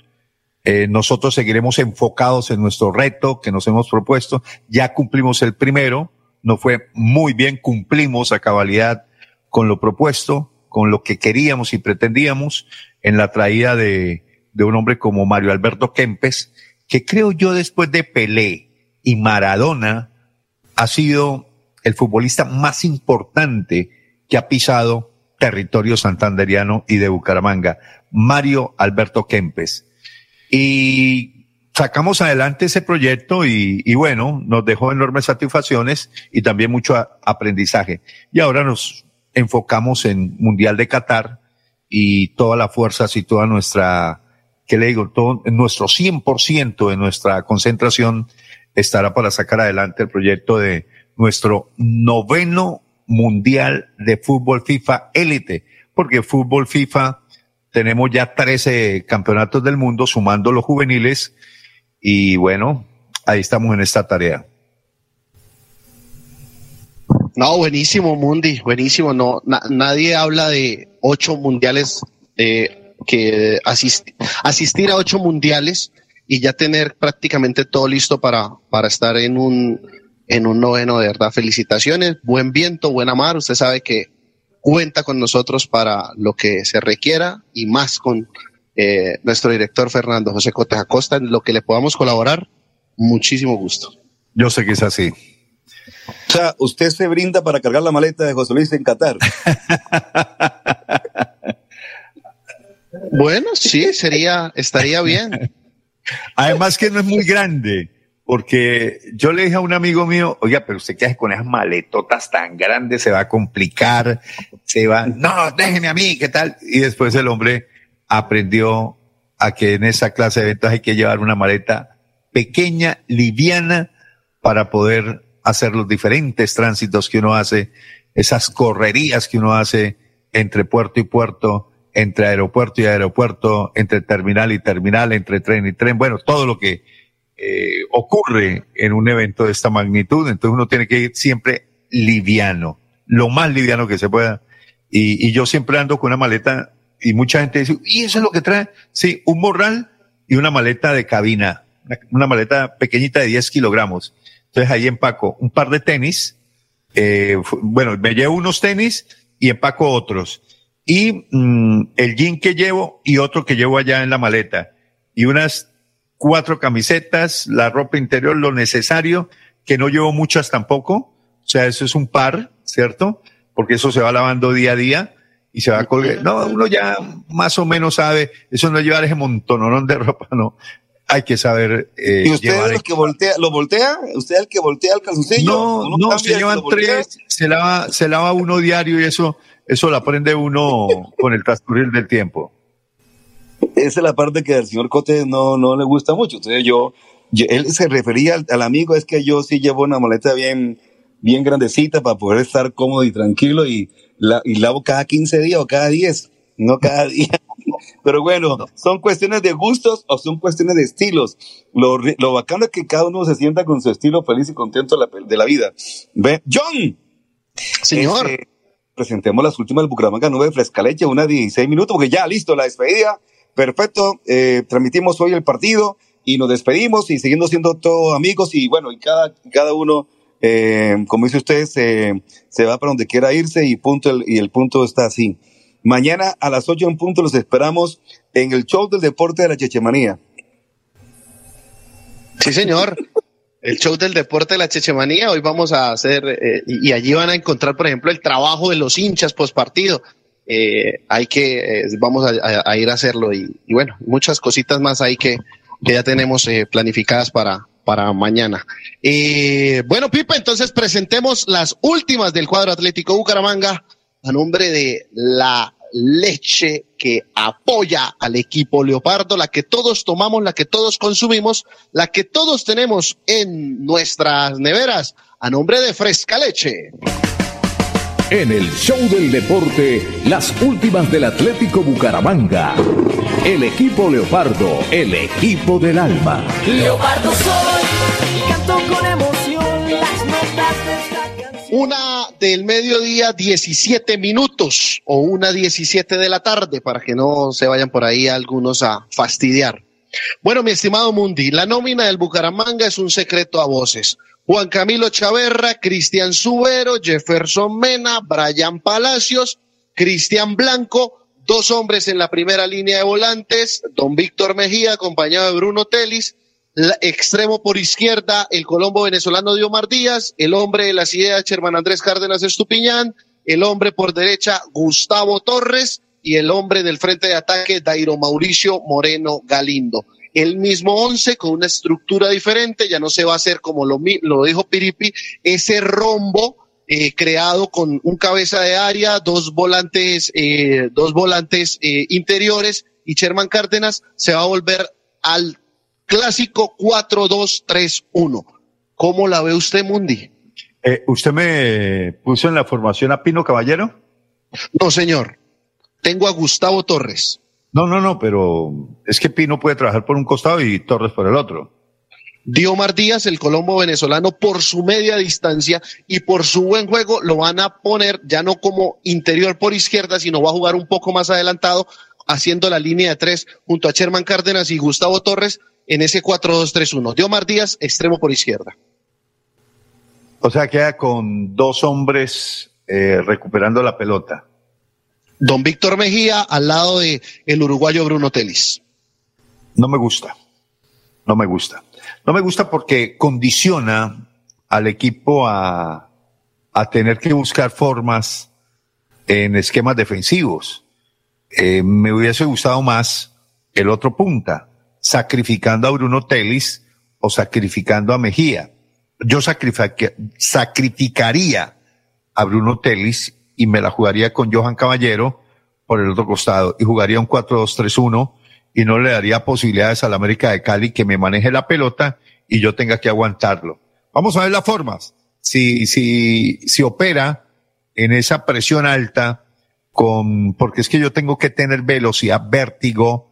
Eh, nosotros seguiremos enfocados en nuestro reto que nos hemos propuesto. Ya cumplimos el primero, no fue muy bien, cumplimos a cabalidad con lo propuesto, con lo que queríamos y pretendíamos en la traída de, de un hombre como Mario Alberto Kempes, que creo yo después de Pelé y Maradona ha sido el futbolista más importante que ha pisado territorio santanderiano y de Bucaramanga, Mario Alberto Kempes. Y sacamos adelante ese proyecto y, y bueno, nos dejó enormes satisfacciones y también mucho aprendizaje. Y ahora nos enfocamos en Mundial de Qatar y toda la fuerza y toda nuestra, que le digo, todo, nuestro 100% de nuestra concentración estará para sacar adelante el proyecto de nuestro noveno Mundial de Fútbol FIFA Élite, porque fútbol FIFA tenemos ya 13 campeonatos del mundo, sumando los juveniles, y bueno, ahí estamos en esta tarea. No, buenísimo, Mundi, buenísimo. No, na, nadie habla de ocho mundiales, que asist, asistir a ocho mundiales y ya tener prácticamente todo listo para, para estar en un, en un noveno, de verdad. Felicitaciones, buen viento, buena mar. Usted sabe que cuenta con nosotros para lo que se requiera y más con eh, nuestro director Fernando José Cotes Acosta, en lo que le podamos colaborar, muchísimo gusto. Yo sé que es así. O sea, usted se brinda para cargar la maleta de José Luis en Qatar. [LAUGHS] bueno, sí, sería, estaría bien. Además que no es muy grande, porque yo le dije a un amigo mío, oiga, pero usted qué hace con esas maletotas tan grandes, se va a complicar, se va, no, déjeme a mí, ¿qué tal? Y después el hombre aprendió a que en esa clase de eventos hay que llevar una maleta pequeña, liviana, para poder hacer los diferentes tránsitos que uno hace, esas correrías que uno hace entre puerto y puerto, entre aeropuerto y aeropuerto, entre terminal y terminal, entre tren y tren, bueno, todo lo que eh, ocurre en un evento de esta magnitud, entonces uno tiene que ir siempre liviano, lo más liviano que se pueda. Y, y yo siempre ando con una maleta y mucha gente dice, ¿y eso es lo que trae? Sí, un morral y una maleta de cabina, una, maleta pequeñita de 10 kilogramos. Entonces ahí empaco un par de tenis, eh, bueno, me llevo unos tenis y empaco otros. Y mmm, el jean que llevo y otro que llevo allá en la maleta. Y unas cuatro camisetas, la ropa interior, lo necesario. que no llevo muchas tampoco. O sea, eso es un par, ¿cierto? Porque eso se va lavando día a día y se va a colgar. No, uno ya más o menos sabe, eso no es llevar ese montonón de [LAUGHS] ropa, no. Hay que saber. Eh, ¿Y usted llevar es el que voltea, lo voltea? ¿Usted es el que voltea el calzoncillo? No, ¿Uno no, se llevan tres, se lava, se lava uno diario y eso, eso lo aprende uno con el transcurrir del tiempo. Esa es la parte que al señor Cote no, no le gusta mucho. Entonces yo, yo- él se refería al, al amigo, es que yo sí llevo una maleta bien, bien grandecita para poder estar cómodo y tranquilo y, la, y lavo cada 15 días o cada 10, no cada día. [LAUGHS] Pero bueno, son cuestiones de gustos o son cuestiones de estilos. Lo, lo bacano es que cada uno se sienta con su estilo feliz y contento de la, de la vida. Ve, John. Señor. Este, presentemos las últimas del Bucaramanga 9 de Frescaleche, una 16 minutos, porque ya listo la despedida. Perfecto. Eh, transmitimos hoy el partido y nos despedimos y siguiendo siendo todos amigos y bueno, y cada, cada uno, eh, como dice usted, se, va para donde quiera irse y punto, el- y el punto está así. Mañana a las 8 en punto los esperamos en el show del deporte de la Chechemanía. Sí, señor. El show del deporte de la Chechemanía. Hoy vamos a hacer, eh, y, allí van a encontrar, por ejemplo, el trabajo de los hinchas post partido. hay que, eh, vamos a, ir a hacerlo y, bueno, muchas cositas más ahí que, ya tenemos eh, planificadas para, para mañana. Eh, bueno, Pipa, entonces presentemos las últimas del cuadro Atlético Bucaramanga a nombre de la leche que apoya al equipo Leopardo, la que todos tomamos, la que todos consumimos, la que todos tenemos en nuestras neveras, a nombre de Fresca Leche. En el show del deporte, las últimas del Atlético Bucaramanga. El equipo Leopardo, el equipo del alma. Leopardo soy Una del mediodía, 17 minutos o una 17 de la tarde, para que no se vayan por ahí algunos a fastidiar. Bueno, mi estimado Mundi, la nómina del Bucaramanga es un secreto a voces. Juan Camilo Chaverra, Cristian Subero, Jefferson Mena, Brian Palacios, Cristian Blanco, dos hombres en la primera línea de volantes, don Víctor Mejía, acompañado de Bruno Telis, la- extremo por izquierda, el colombo venezolano Diomar Díaz, el hombre de las ideas, Germán Andrés Cárdenas Estupiñán, el hombre por derecha, Gustavo Torres, y el hombre del frente de ataque, Dairo Mauricio Moreno Galindo. El mismo once con una estructura diferente, ya no se va a hacer como lo, lo dijo Piripi, ese rombo eh, creado con un cabeza de área, dos volantes, eh, dos volantes eh, interiores y Sherman Cárdenas se va a volver al clásico 4-2-3-1. ¿Cómo la ve usted, Mundi? Eh, ¿Usted me puso en la formación a Pino Caballero? No, señor. Tengo a Gustavo Torres. No, no, no, pero es que Pino puede trabajar por un costado y Torres por el otro. Diomar Díaz, el colombo venezolano, por su media distancia y por su buen juego, lo van a poner ya no como interior por izquierda, sino va a jugar un poco más adelantado, haciendo la línea de tres junto a Sherman Cárdenas y Gustavo Torres en ese 4-2-3-1. Diomar Díaz, extremo por izquierda. O sea, queda con dos hombres eh, recuperando la pelota. Don Víctor Mejía al lado de el uruguayo Bruno Telis. No me gusta. No me gusta. No me gusta porque condiciona al equipo a, a tener que buscar formas en esquemas defensivos. Eh, me hubiese gustado más el otro punta, sacrificando a Bruno Telis o sacrificando a Mejía. Yo sacrifica- sacrificaría a Bruno Telis y me la jugaría con Johan Caballero por el otro costado y jugaría un 4-2-3-1 y no le daría posibilidades al América de Cali que me maneje la pelota y yo tenga que aguantarlo. Vamos a ver las formas. Si, si, si opera en esa presión alta con, porque es que yo tengo que tener velocidad, vértigo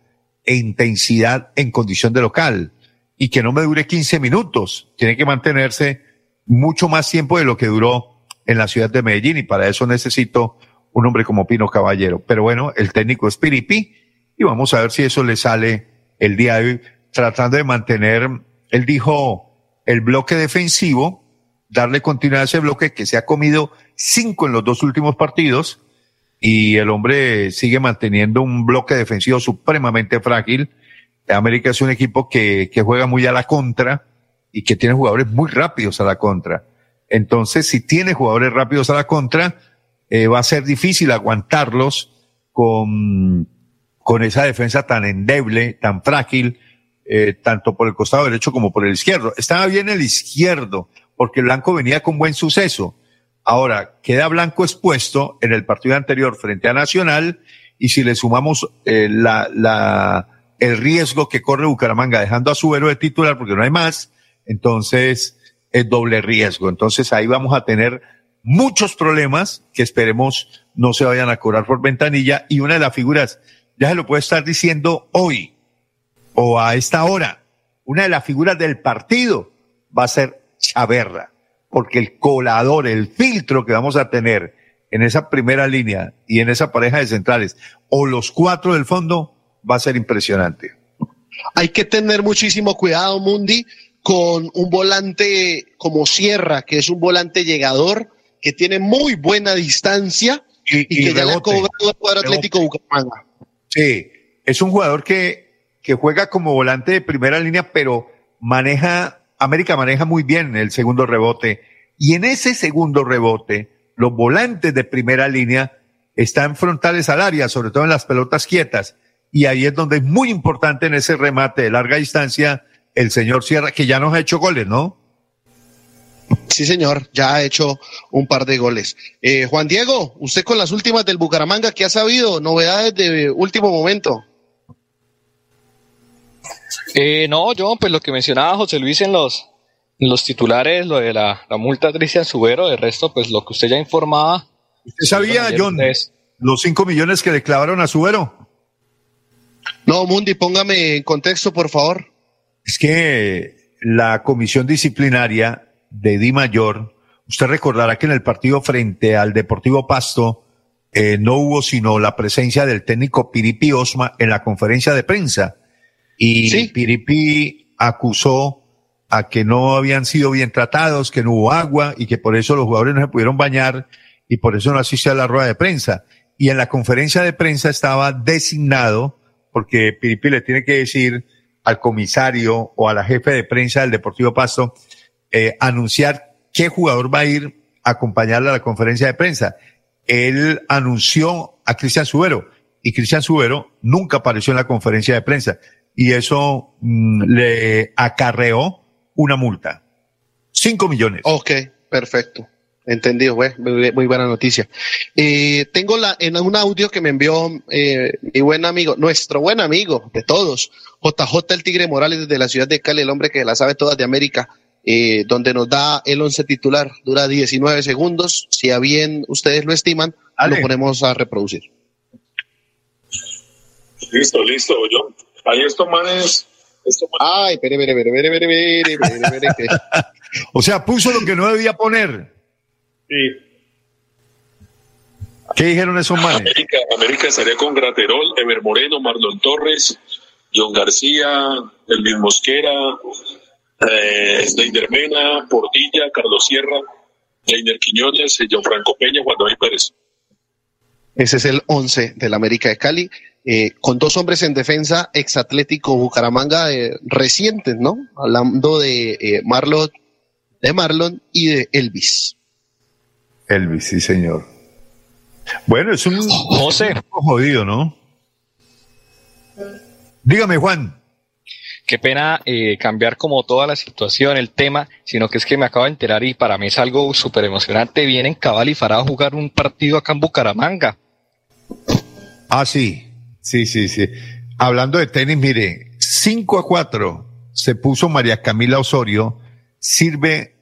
e intensidad en condición de local. Y que no me dure 15 minutos. Tiene que mantenerse mucho más tiempo de lo que duró en la ciudad de Medellín. Y para eso necesito un hombre como Pino Caballero. Pero bueno, el técnico es Piripi. Y vamos a ver si eso le sale el día de hoy, tratando de mantener, él dijo, el bloque defensivo, darle continuidad a ese bloque que se ha comido cinco en los dos últimos partidos y el hombre sigue manteniendo un bloque defensivo supremamente frágil. América es un equipo que, que juega muy a la contra y que tiene jugadores muy rápidos a la contra. Entonces, si tiene jugadores rápidos a la contra, eh, va a ser difícil aguantarlos con, con esa defensa tan endeble, tan frágil, eh, tanto por el costado derecho como por el izquierdo. Estaba bien el izquierdo, porque Blanco venía con buen suceso. Ahora, queda Blanco expuesto en el partido anterior frente a Nacional, y si le sumamos eh, la, la, el riesgo que corre Bucaramanga dejando a su héroe titular porque no hay más, entonces es doble riesgo. Entonces ahí vamos a tener muchos problemas que esperemos no se vayan a cobrar por ventanilla y una de las figuras, ya se lo puede estar diciendo hoy o a esta hora, una de las figuras del partido va a ser Chaverra, porque el colador, el filtro que vamos a tener en esa primera línea y en esa pareja de centrales o los cuatro del fondo va a ser impresionante. Hay que tener muchísimo cuidado, Mundi, con un volante como Sierra, que es un volante llegador, que tiene muy buena distancia y, que ya le ha cobrado al cuadro Atlético Bucaramanga. Sí, es un jugador que, que juega como volante de primera línea, pero maneja, América maneja muy bien el segundo rebote. Y en ese segundo rebote, los volantes de primera línea están frontales al área, sobre todo en las pelotas quietas. Y ahí es donde es muy importante en ese remate de larga distancia el señor Sierra, que ya nos ha hecho goles, ¿no? Sí, señor, ya ha hecho un par de goles. Eh, Juan Diego, usted con las últimas del Bucaramanga, ¿qué ha sabido? Novedades de último momento. Eh, no, yo, pues lo que mencionaba José Luis en los, en los titulares, lo de la, la multa a Cristian Subero, de resto, pues lo que usted ya informaba. ¿Usted sabía, John, los cinco millones que le clavaron a Subero? No, Mundi, póngame en contexto, por favor. Es que la comisión disciplinaria de Di Mayor, usted recordará que en el partido frente al Deportivo Pasto eh, no hubo sino la presencia del técnico Piripi Osma en la conferencia de prensa. Y Piripi acusó a que no habían sido bien tratados, que no hubo agua y que por eso los jugadores no se pudieron bañar y por eso no asiste a la rueda de prensa. Y en la conferencia de prensa estaba designado, porque Piripi le tiene que decir al comisario o a la jefe de prensa del Deportivo Pasto, eh, anunciar qué jugador va a ir a acompañarle a la conferencia de prensa. Él anunció a Cristian Subero y Cristian Subero nunca apareció en la conferencia de prensa y eso mm, le acarreó una multa. Cinco millones. Ok, perfecto. Entendido, güey. Muy, muy, buena noticia. Eh, tengo la, en un audio que me envió eh, mi buen amigo, nuestro buen amigo de todos, JJ el Tigre Morales desde la ciudad de Cali, el hombre que la sabe todas de América, eh, donde nos da el once titular. Dura 19 segundos. Si a bien ustedes lo estiman, lo ponemos a reproducir. Listo, listo, yo. Ahí estos manes. Ay, espere, espere, espere, espere, espere, espere, [LAUGHS] O sea, puso lo que no debía poner. Sí. ¿Qué dijeron esos manes? América, América estaría con Graterol, Ever Moreno, Marlon Torres, John García, Elvin Mosquera, eh, Snyder Mena, Portilla, Carlos Sierra, Leiner Quiñones, John Franco Peña, Juan David Pérez. Ese es el 11 del América de Cali, eh, con dos hombres en defensa, ex Atlético Bucaramanga eh, recientes, ¿no? Hablando de eh, Marlon, de Marlon y de Elvis. Elvis, sí, señor. Bueno, es un José. jodido, ¿no? Dígame, Juan. Qué pena eh, cambiar como toda la situación, el tema, sino que es que me acabo de enterar y para mí es algo súper emocionante. Vienen Cabal y Farah a jugar un partido acá en Bucaramanga. Ah, sí, sí, sí, sí. Hablando de tenis, mire, 5 a 4 se puso María Camila Osorio, sirve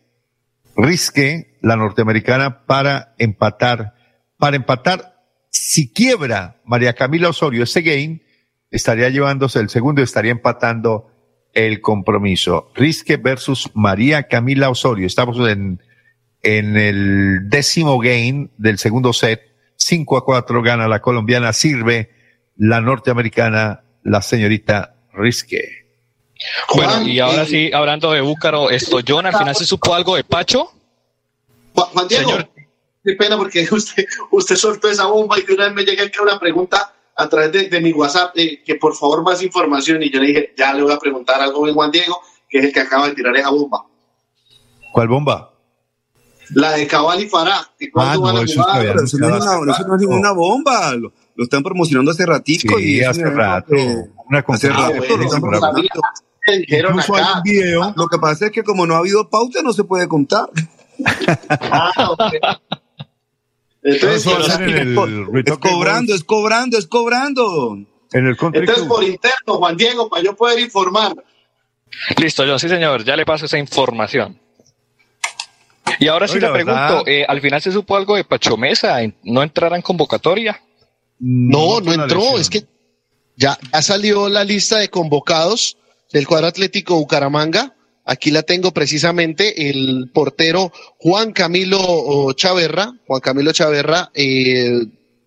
Risque, la norteamericana, para empatar. Para empatar, si quiebra María Camila Osorio ese game, estaría llevándose el segundo estaría empatando el compromiso. Risque versus María Camila Osorio. Estamos en, en el décimo game del segundo set. 5 a 4 gana la colombiana, sirve la norteamericana, la señorita Risque. Bueno, y ahora sí, hablando de Búcaro, esto, John, al final se supo algo de Pacho. Juan, Diego, Señor. qué pena porque [LAUGHS] usted, usted soltó esa bomba y que una vez me llega una pregunta a través de, de mi WhatsApp, eh, que por favor más información, y yo le dije, ya le voy a preguntar algo de Juan Diego, que es el que acaba de tirar esa bomba. ¿Cuál bomba? La de Cabal y cuándo Ah, a no, eso es una, eso no es ninguna bomba. Lo, están promocionando hace ratico. y Sí, es hace un rato. que- Una Hace rato lo están promocionando. Incluso hay un video. Lo que pasa es que como no ha habido pauta, no se puede contar. Ah, ok. [LAUGHS] Entonces, ser en el Es cobrando, es cobrando, es cobrando. En el entonces por interno, Juan Diego, para yo poder informar. Listo, John, sí señor, ya le paso esa información. Y ahora sí Oye, le pregunto, eh, ¿al final se supo algo de Pacho Mesa? ¿No entrará en convocatoria? No, no entró. Es que ya, ya salió la lista de convocados del cuadro atlético Bucaramanga. Aquí la tengo precisamente el portero Juan Camilo Chaverra, Juan Camilo Chaverra, eh,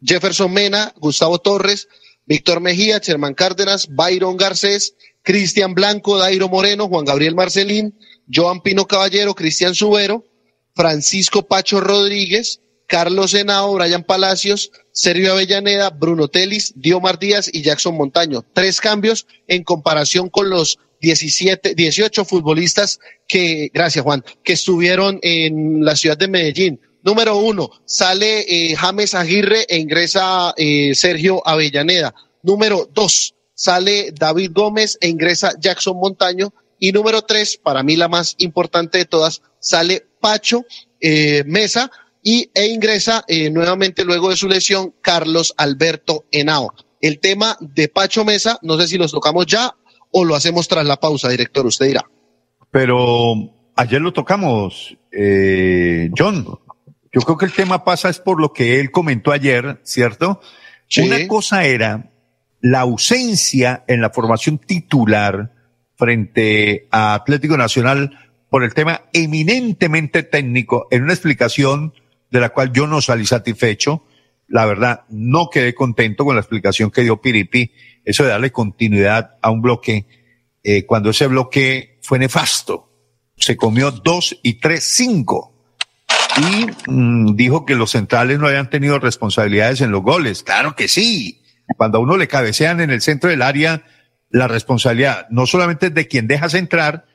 Jefferson Mena, Gustavo Torres, Víctor Mejía, Germán Cárdenas, Byron Garcés, Cristian Blanco, Dairo Moreno, Juan Gabriel Marcelín, Joan Pino Caballero, Cristian Subero, Francisco Pacho Rodríguez, Carlos Henao, Brian Palacios, Sergio Avellaneda, Bruno Telis, Diomar Díaz y Jackson Montaño. Tres cambios en comparación con los 17, 18 futbolistas que, gracias Juan, que estuvieron en la ciudad de Medellín. Número uno, sale eh, James Aguirre e ingresa eh, Sergio Avellaneda. Número dos, sale David Gómez e ingresa Jackson Montaño. Y número tres, para mí la más importante de todas, sale Pacho eh, Mesa y e ingresa eh, nuevamente luego de su lesión Carlos Alberto Henao. El tema de Pacho Mesa, no sé si los tocamos ya o lo hacemos tras la pausa, director, usted dirá. Pero ayer lo tocamos, eh, John. Yo creo que el tema pasa es por lo que él comentó ayer, ¿cierto? Sí. Una cosa era la ausencia en la formación titular frente a Atlético Nacional por el tema eminentemente técnico en una explicación de la cual yo no salí satisfecho. La verdad, no quedé contento con la explicación que dio Piripi, eso de darle continuidad a un bloque, eh, cuando ese bloque fue nefasto. Se comió dos y tres, cinco. Y mm, dijo que los centrales no habían tenido responsabilidades en los goles. Claro que sí. Cuando a uno le cabecean en el centro del área, la responsabilidad no solamente es de quien dejas entrar,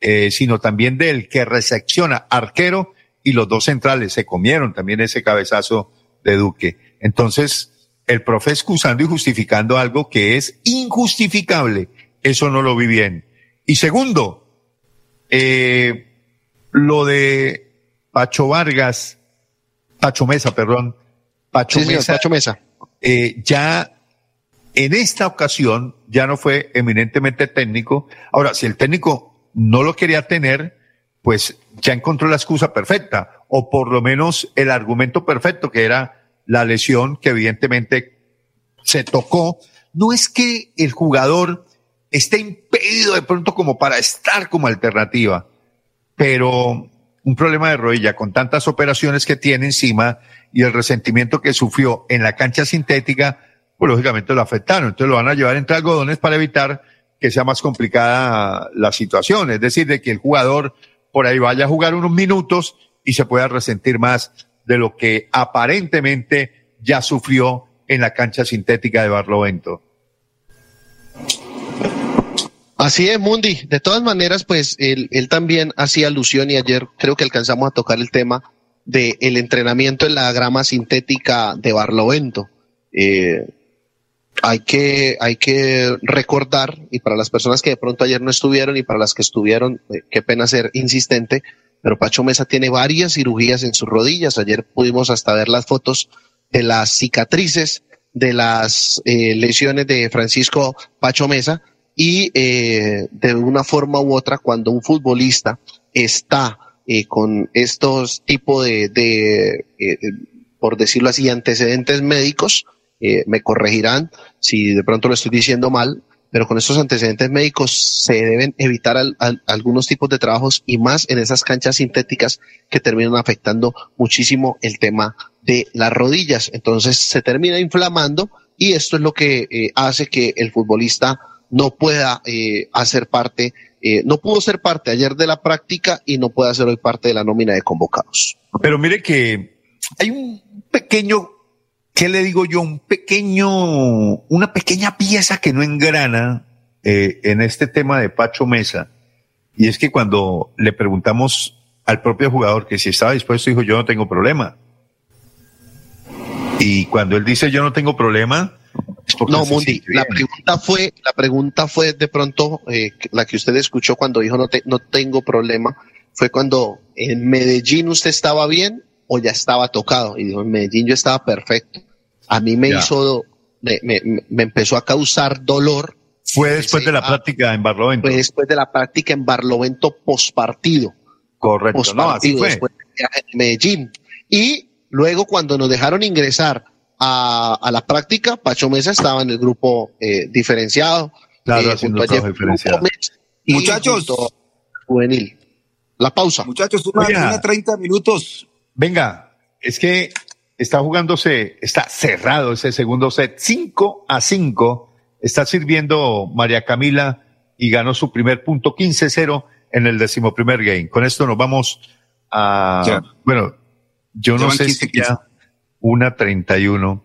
eh, sino también del que recepciona arquero y los dos centrales se comieron también ese cabezazo de Duque. Entonces, el profe excusando y justificando algo que es injustificable. Eso no lo vi bien. Y segundo, eh, lo de Pacho Vargas, Pacho Mesa, perdón, Pacho Sí, señor, Mesa, Pacho Mesa. eh, ya en esta ocasión ya no fue eminentemente técnico. Ahora, si el técnico no lo quería tener, pues ya encontró la excusa perfecta, o por lo menos el argumento perfecto, que era la lesión que evidentemente se tocó. No es que el jugador esté impedido de pronto como para estar como alternativa, pero un problema de rodilla con tantas operaciones que tiene encima y el resentimiento que sufrió en la cancha sintética, pues lógicamente lo afectaron. Entonces lo van a llevar entre algodones para evitar que sea más complicada la situación. Es decir, de que el jugador por ahí vaya a jugar unos minutos y se pueda resentir más de lo que aparentemente ya sufrió en la cancha sintética de Barlovento. Así es, Mundi. De todas maneras, pues él, también hacía alusión y ayer creo que alcanzamos a tocar el tema del el entrenamiento en la grama sintética de Barlovento. Eh, hay que, hay que recordar, y para las personas que de pronto ayer no estuvieron y para las que estuvieron, eh, qué pena ser insistente, pero Pacho Mesa tiene varias cirugías en sus rodillas. Ayer pudimos hasta ver las fotos de las cicatrices de las eh, lesiones de Francisco Pacho Mesa y eh, de una forma u otra cuando un futbolista está eh, con estos tipos de, por decirlo así, antecedentes médicos, eh, me corregirán si de pronto lo estoy diciendo mal, pero con estos antecedentes médicos se deben evitar al, al, algunos tipos de trabajos y más en esas canchas sintéticas que terminan afectando muchísimo el tema de las rodillas. Entonces se termina inflamando y esto es lo que eh, hace que el futbolista no pueda eh, hacer parte, no pudo ser parte ayer de la práctica y no puede hacer hoy parte de la nómina de convocados. Pero mire que hay un pequeño, ¿qué le digo yo? Un pequeño, una pequeña pieza que no engrana eh, en este tema de Pacho Mesa. Y es que cuando le preguntamos al propio jugador que si estaba dispuesto, dijo, yo no tengo problema. Y cuando él dice, yo no tengo problema, es porque No, Mundi, la pregunta fue, la pregunta fue de pronto, eh, la que usted escuchó cuando dijo no, te- no tengo problema, fue cuando en Medellín usted estaba bien o ya estaba tocado. Y dijo, en Medellín yo estaba perfecto. A mí me Ya. hizo, me, me- me empezó a causar dolor. Fue después de la Ah, práctica en Barlovento. Fue después de la práctica en Barlovento pospartido. Correcto, no, así fue. después en Medellín. Y luego cuando nos dejaron ingresar a, a la práctica, Pacho Mesa estaba en el grupo eh, diferenciado. Claro, eh, junto a diferenciado. Y Muchachos. junto a Juvenil. La pausa. Muchachos, una, una 30 minutos. Venga, es que está jugándose, está cerrado ese segundo set, 5 a 5. Está sirviendo María Camila y ganó su primer punto 15-0 en el decimoprimer game. Con esto nos vamos a, Ya. bueno, yo no Ya sé 15, si ya una 31.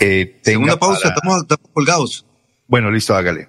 Eh, Segunda pausa, para- estamos, estamos colgados. Bueno, listo, hágale.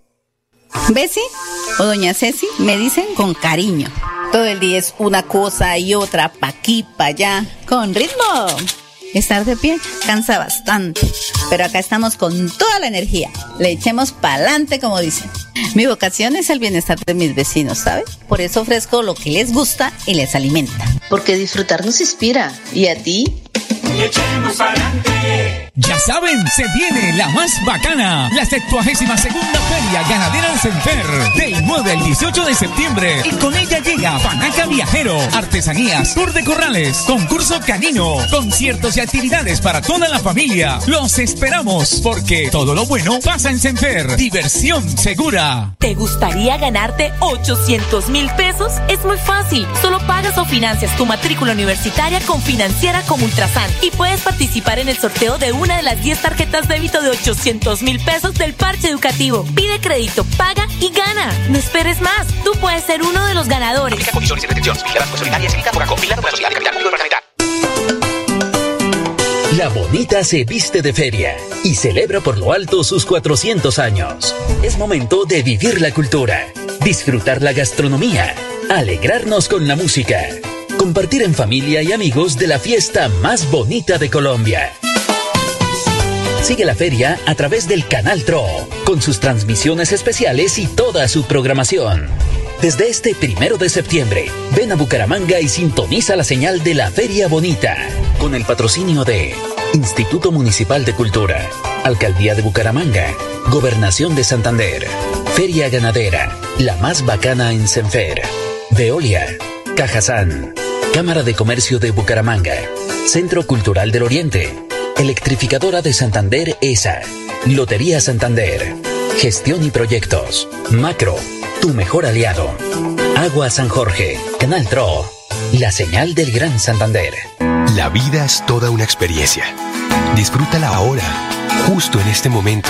Bessie o doña Ceci me dicen con cariño. Todo el día es una cosa y otra, pa' aquí, pa' allá, con ritmo. Estar de pie cansa bastante, pero acá estamos con toda la energía. Le echemos pa'lante, como dicen. Mi vocación es el bienestar de mis vecinos, ¿sabe? Por eso ofrezco lo que les gusta y les alimenta. Porque disfrutar nos inspira. ¿Y a ti? Ya saben, se viene la más bacana, la 72 segunda Feria Ganadera de Senfer, del 9 al 18 de septiembre. Y con ella llega Panaca Viajero, artesanías, tour de corrales, concurso canino, conciertos y actividades para toda la familia. Los esperamos, porque todo lo bueno pasa en Senfer. Diversión segura. ¿Te gustaría ganarte 800 mil pesos? Es muy fácil. Solo pagas o financias tu matrícula universitaria con Financiera como Ultrasan y puedes participar en el sorteo de una de las 10 tarjetas débito de 800 mil pesos del parche educativo. Pide crédito, paga y gana. No esperes más. Tú puedes ser uno de los ganadores. La Bonita se viste de feria y celebra por lo alto sus 400 años. Es momento de vivir la cultura, disfrutar la gastronomía, alegrarnos con la música, compartir en familia y amigos de la fiesta más bonita de Colombia. Sigue la feria a través del canal TRO, con sus transmisiones especiales y toda su programación. Desde este primero de septiembre, ven a Bucaramanga y sintoniza la señal de la Feria Bonita, con el patrocinio de Instituto Municipal de Cultura, Alcaldía de Bucaramanga, Gobernación de Santander, Feria Ganadera, la más bacana en Senfer, Veolia, Cajazán, Cámara de Comercio de Bucaramanga, Centro Cultural del Oriente, Electrificadora de Santander ESA, Lotería Santander, Gestión y Proyectos, Macro, tu mejor aliado. Agua San Jorge, Canal TRO, la señal del Gran Santander. La vida es toda una experiencia. Disfrútala ahora, justo en este momento.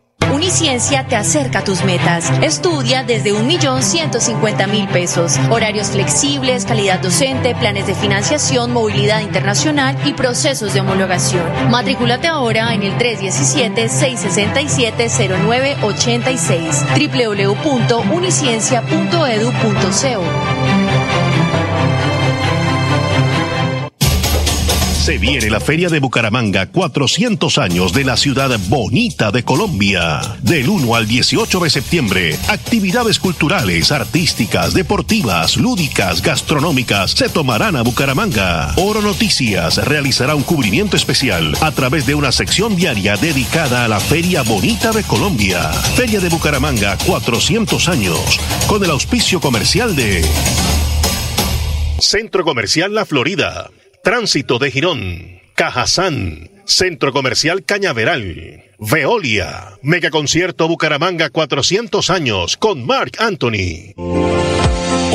Uniciencia te acerca a tus metas. Estudia desde 1.150.000 pesos. Horarios flexibles, calidad docente, planes de financiación, movilidad internacional y procesos de homologación. Matrículate ahora en el 317-667-0986 www.uniciencia.edu.co Se viene la Feria de Bucaramanga, 400 años de la ciudad bonita de Colombia. Del 1 al 18 de septiembre, actividades culturales, artísticas, deportivas, lúdicas, gastronómicas se tomarán a Bucaramanga. Oro Noticias realizará un cubrimiento especial a través de una sección diaria dedicada a la Feria Bonita de Colombia. Feria de Bucaramanga, 400 años, con el auspicio comercial de Centro Comercial La Florida. Tránsito de Girón, Cajazán, Centro Comercial Cañaveral, Veolia, Megaconcierto Bucaramanga 400 años con Mark Anthony.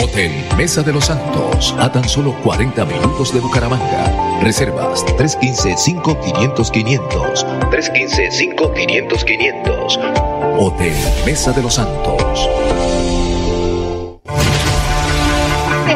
Hotel Mesa de los Santos, a tan solo 40 minutos de Bucaramanga. Reservas 315-5500-500. 315-5500-500. Hotel Mesa de los Santos.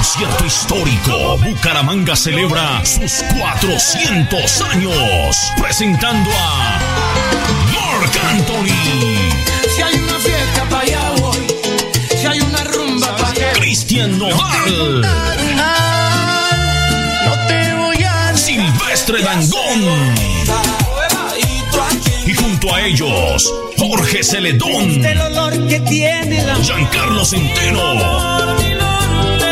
Concierto histórico, Bucaramanga celebra sus 400 años, presentando a Mark Anthony, Si hay una fiesta para allá voy. Si hay una rumba para allá. Cristian Nodal, No te voy a Silvestre Dangón. Y junto a ellos, Jorge Celedón, El olor que tiene la Giancarlo Centeno,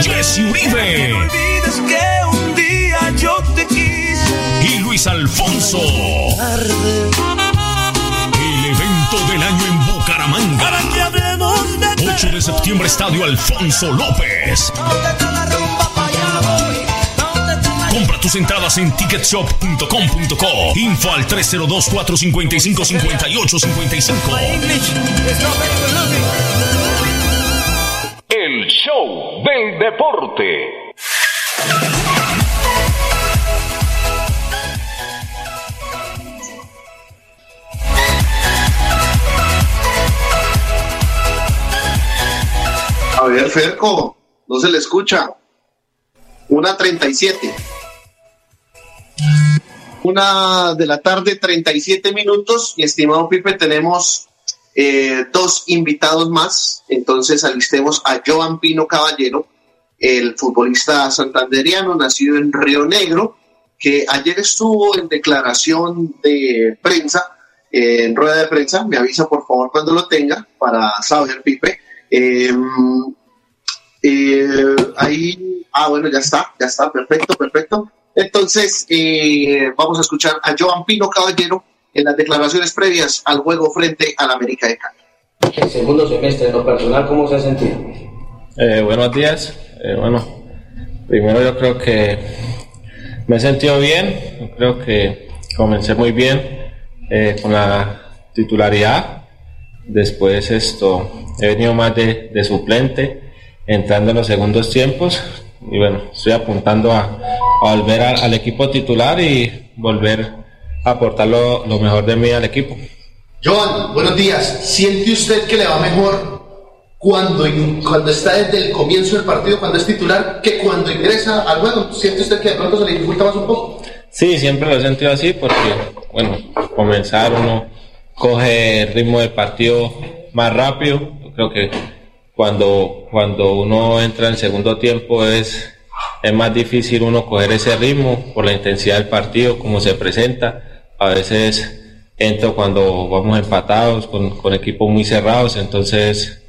Jesse Uribe olvides que un día yo te quise. y Luis Alfonso. El evento del año en Bucaramanga. Para que hablemos de 8 de septiembre, Estadio Alfonso López. Compra tus entradas en ticketshop.com.co. Info al 302-455-5855. Show del deporte. A ver, Ferco, no se le escucha. Una 37. Una de la tarde, 37 minutos. Mi estimado Pipe, tenemos eh, dos invitados más. Entonces alistemos a Joan Pino Caballero, el futbolista santanderiano, nacido en Río Negro, que ayer estuvo en declaración de prensa, eh, en rueda de prensa. Me avisa por favor cuando lo tenga para saber, Pipe. Eh, eh, ahí, ah, bueno, ya está, ya está, perfecto, perfecto. Entonces, vamos a escuchar a Joan Pino Caballero en las declaraciones previas al juego frente al América de Cali. El segundo semestre, en lo personal, ¿cómo se ha sentido? Eh, buenos días. Eh, bueno, primero yo creo que me he sentido bien. Yo creo que comencé muy bien eh, con la titularidad. Después esto, he venido más de, de suplente, entrando en los segundos tiempos. Y bueno, estoy apuntando a, a volver al- al equipo titular y volver a aportar lo, lo mejor de mí al equipo. Joan, buenos días. ¿Siente usted que le va mejor cuando, cuando está desde el comienzo del partido, cuando es titular, que cuando ingresa al juego? ¿Siente usted que de pronto se le dificulta más un poco? Sí, siempre lo he sentido así porque, bueno, comenzar uno coge el ritmo del partido más rápido. Yo creo que cuando, cuando uno entra en segundo tiempo es, es más difícil uno coger ese ritmo por la intensidad del partido, como se presenta. A veces entro cuando vamos empatados con, con equipos muy cerrados, entonces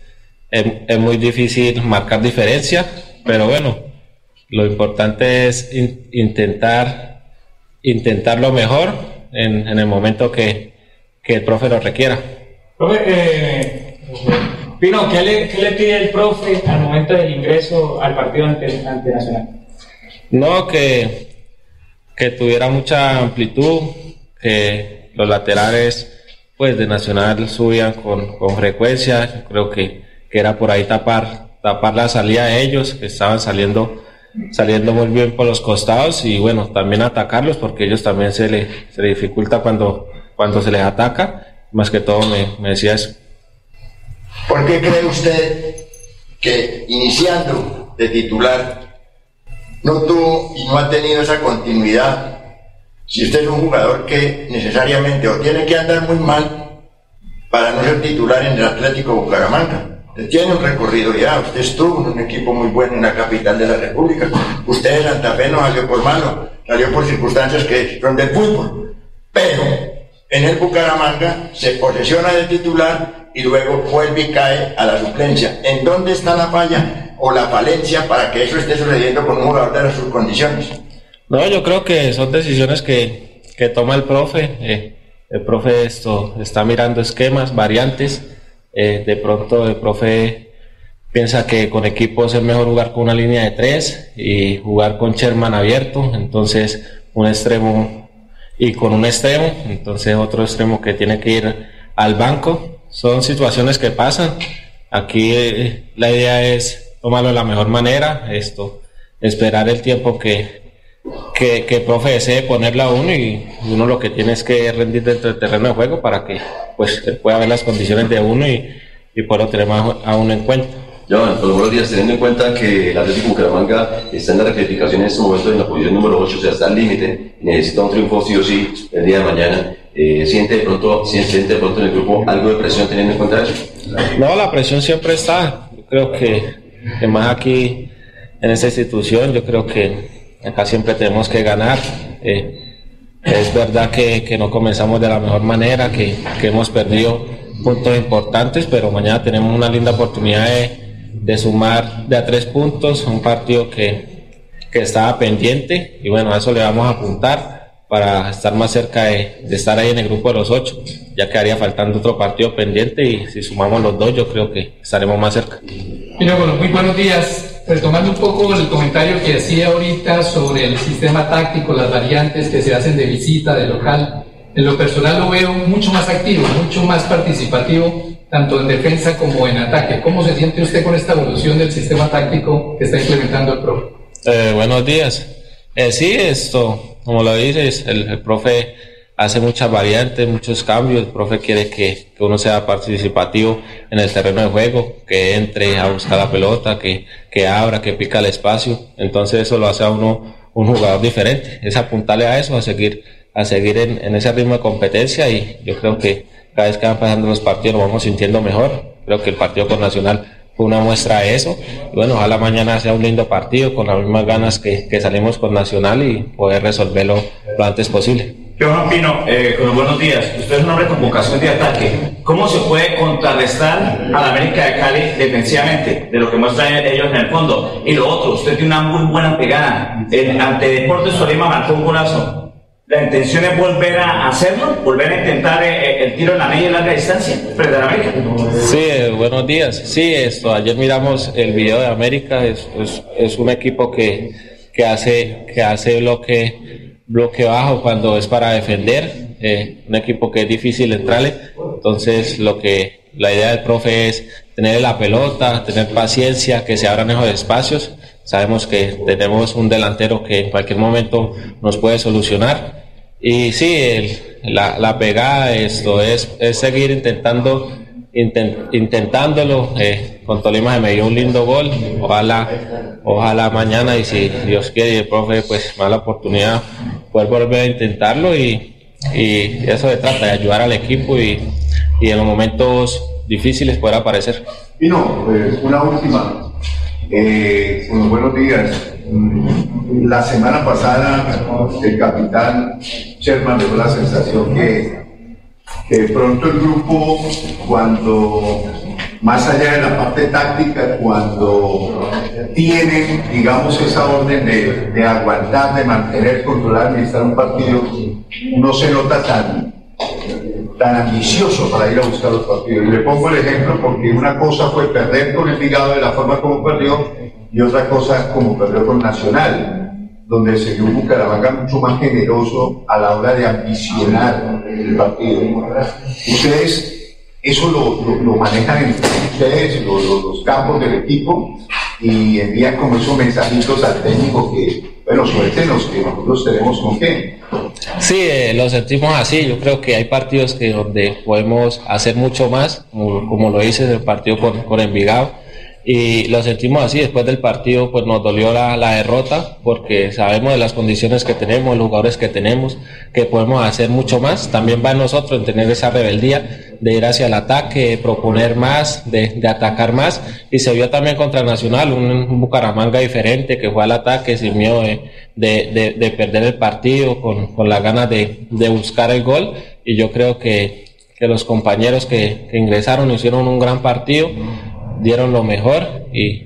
es, es muy difícil marcar diferencia, pero bueno, lo importante es in- intentar intentar lo mejor en, en el momento que, que el profe lo requiera. Profe, eh, Pino, ¿qué le, ¿qué le pide el profe al momento del ingreso al partido ante, ante Nacional? No, que, que tuviera mucha amplitud, que los laterales pues de Nacional subían con, con frecuencia, creo que, que era por ahí tapar, tapar la salida de ellos, que estaban saliendo, saliendo muy bien por los costados y bueno, también atacarlos porque ellos también se le, se le dificulta cuando, cuando se les ataca más que todo me, me decía eso. ¿Por qué cree usted que iniciando de titular no tuvo y no ha tenido esa continuidad? Si usted es un jugador que necesariamente o tiene que andar muy mal para no ser titular en el Atlético Bucaramanga. Usted tiene un recorrido ya, usted estuvo en un equipo muy bueno en la capital de la República. Usted en Santa Fe no salió por malo, salió por circunstancias que son del fútbol. Pero en el Bucaramanga se posesiona de titular y luego vuelve y cae a la suplencia. ¿En dónde está la falla o la falencia para que eso esté sucediendo con un jugador de sus condiciones? No, yo creo que son decisiones que, que toma el profe. eh, el profe esto está mirando esquemas, variantes. eh, de pronto el profe piensa que con equipos es mejor jugar con una línea de tres y jugar con Sherman abierto. Entonces un extremo y con un extremo, entonces otro extremo que tiene que ir al banco. Son situaciones que pasan. Aquí eh, la idea es tomarlo de la mejor manera, esto, esperar el tiempo que, que, que el profe desee ponerla a uno y uno lo que tiene es que rendir dentro del terreno de juego para que pues pueda ver las condiciones de uno y, y poderlo tener más a uno en cuenta. Johan, pues buenos días, teniendo en cuenta que el Atlético Bucaramanga está en la rectificación en este momento en la posición número 8, o sea, está al límite, necesita un triunfo sí o sí el día de mañana. Eh, ¿siente, de pronto, ¿Siente de pronto en el grupo algo de presión teniendo en cuenta eso? No, la presión siempre está. Yo creo que, que más aquí en esta institución, yo creo que acá siempre tenemos que ganar. Eh, es verdad que, que no comenzamos de la mejor manera, que, que hemos perdido puntos importantes, pero mañana tenemos una linda oportunidad de, de sumar de a tres puntos, un partido que, que estaba pendiente y bueno, a eso le vamos a apuntar para estar más cerca de, de estar ahí en el grupo de los ocho. Ya quedaría faltando otro partido pendiente y si sumamos los dos yo creo que estaremos más cerca. Mira, bueno, muy buenos días. Retomando un poco el comentario que hacía ahorita sobre el sistema táctico, las variantes que se hacen de visita, de local. En lo personal lo veo mucho más activo, mucho más participativo, tanto en defensa como en ataque. ¿Cómo se siente usted con esta evolución del sistema táctico que está implementando el profe? Eh, buenos días. Eh, sí, esto, como lo dices, el, el, profe hace muchas variantes, muchos cambios. El profe quiere que, que, uno sea participativo en el terreno de juego, que entre a buscar la pelota, que, que abra, que pica el espacio. Entonces eso lo hace a uno un jugador diferente. Es apuntarle a eso, a seguir, a seguir en, en ese ritmo de competencia y yo creo que cada vez que van pasando los partidos nos vamos sintiendo mejor. Creo que el partido con Nacional fue una muestra de eso. Y bueno, ojalá mañana sea un lindo partido con las mismas ganas que, que salimos con Nacional y poder resolverlo lo antes posible. Johan Pino, eh, buenos días. Usted es un hombre con vocación de ataque. ¿Cómo se puede contrarrestar a la América de Cali defensivamente de lo que muestran ellos en el fondo? Y lo otro, usted tiene una muy buena pegada. El, ante Deportes Solima marcó un golazo. La intención es volver a hacerlo, volver a intentar eh, el tiro en la media y larga distancia frente a la América. Sí, eh, buenos días. Sí, esto, ayer miramos el video de América, es, es, es un equipo que, que hace, que hace bloque, bloque bajo cuando es para defender, eh, un equipo que es difícil entrarle, entonces lo que la idea del profe es tener la pelota, tener paciencia, que se abran esos espacios. Sabemos que tenemos un delantero que en cualquier momento nos puede solucionar. Y sí, el, la, la, pegada esto es, es seguir intentando intent, intentándolo. Eh, con Tolima se me dio un lindo gol. Ojalá, ojalá mañana y si Dios quiere y el profe pues da la oportunidad poder volver a intentarlo y, y eso se trata de ayudar al equipo y, y en los momentos difíciles poder aparecer. Y no, pues una última. Eh, bueno, buenos días. La semana pasada el capitán Sherman dejó la sensación que, que pronto el grupo, cuando más allá de la parte táctica, cuando tienen, digamos, esa orden de, de aguantar, de mantener, controlar, administrar un partido, no se nota tan, tan ambicioso para ir a buscar los partidos. Y le pongo el ejemplo porque una cosa fue perder con el Vigado de la forma como perdió y otra cosa como perdió con Nacional, donde se vio un Bucaramanga mucho más generoso a la hora de ambicionar el partido. Ustedes eso lo, lo, lo manejan entre ustedes, los, los, campos del equipo, y envían como esos mensajitos al técnico que, bueno, suéltenos que nosotros tenemos con qué. Sí, eh, lo sentimos así. Yo creo que hay partidos que donde podemos hacer mucho más, como, como lo hice en el partido con, con Envigado y lo sentimos así. Después del partido, pues nos dolió la, la, derrota porque sabemos de las condiciones que tenemos, los jugadores que tenemos, que podemos hacer mucho más. También va en nosotros en tener esa rebeldía de ir hacia el ataque, de proponer más, de, de atacar más. Y se vio también contra Nacional, un, Bucaramanga diferente que fue al ataque sin miedo de, de, de perder el partido, con, con las ganas de, de buscar el gol. Y yo creo que, que los compañeros que, que ingresaron hicieron un gran partido dieron lo mejor y,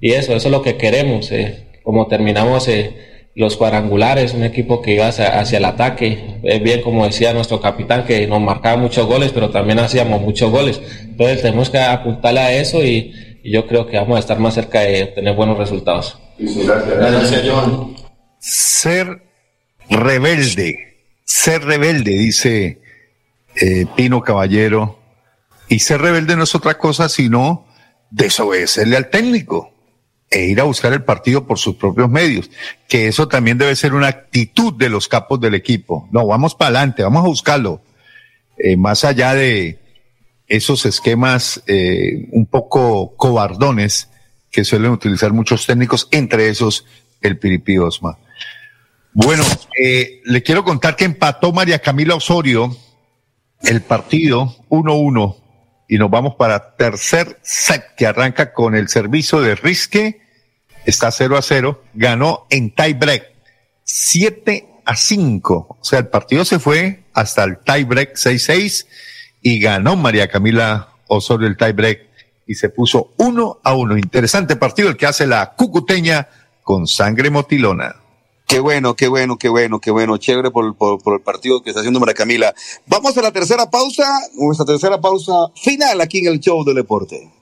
y eso, eso es lo que queremos. Eh. Como terminamos eh, los cuadrangulares, un equipo que iba hacia, hacia el ataque, es bien como decía nuestro capitán que nos marcaba muchos goles, pero también hacíamos muchos goles. Entonces tenemos que apuntarle a eso y, y yo creo que vamos a estar más cerca de tener buenos resultados. Gracias, John. Ser rebelde, ser rebelde, dice eh, Pino Caballero. Y ser rebelde no es otra cosa sino desobedecerle al técnico e ir a buscar el partido por sus propios medios, que eso también debe ser una actitud de los capos del equipo. No, vamos para adelante, vamos a buscarlo. Eh, más allá de esos esquemas eh, un poco cobardones que suelen utilizar muchos técnicos, entre esos el Piripi Osma. Bueno, eh, le quiero contar que empató María Camila Osorio el partido 1-1 y nos vamos para tercer set que arranca con el servicio de Risque. Está 0 a 0. Ganó en tie break 7 a 5. O sea, el partido se fue hasta el tie break 6-6 y ganó María Camila Osorio el tie break y se puso 1 a 1. Interesante partido el que hace la cucuteña con sangre motilona. Qué bueno, qué bueno, qué bueno, qué bueno. Chévere por, por, por, el partido que está haciendo María Camila. Vamos a la tercera pausa, nuestra tercera pausa final aquí en el show del deporte.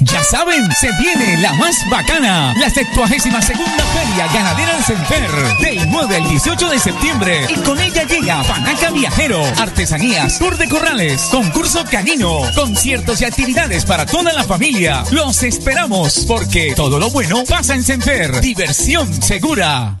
Ya saben, se viene la más bacana, la 72 segunda Feria Ganadera de Senfer, del 9 al 18 de septiembre. Y con ella llega Panaca Viajero, artesanías, tour de corrales, concurso canino, conciertos y actividades para toda la familia. Los esperamos, porque todo lo bueno pasa en Senfer. Diversión segura.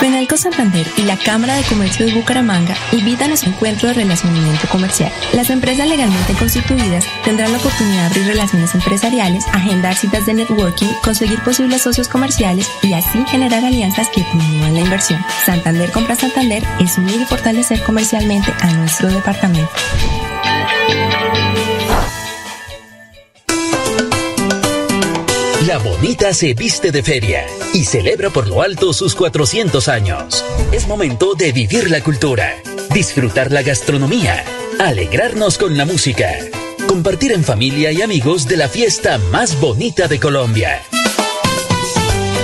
Penalco Santander y la Cámara de Comercio de Bucaramanga invitan a su encuentro de relacionamiento comercial. Las empresas legalmente constituidas tendrán la oportunidad de abrir relaciones empresariales, agendar citas de networking, conseguir posibles socios comerciales y así generar alianzas que promuevan la inversión. Santander Compra Santander es unir y fortalecer comercialmente a nuestro departamento. La Bonita se viste de feria y celebra por lo alto sus 400 años. Es momento de vivir la cultura, disfrutar la gastronomía, alegrarnos con la música, compartir en familia y amigos de la fiesta más bonita de Colombia.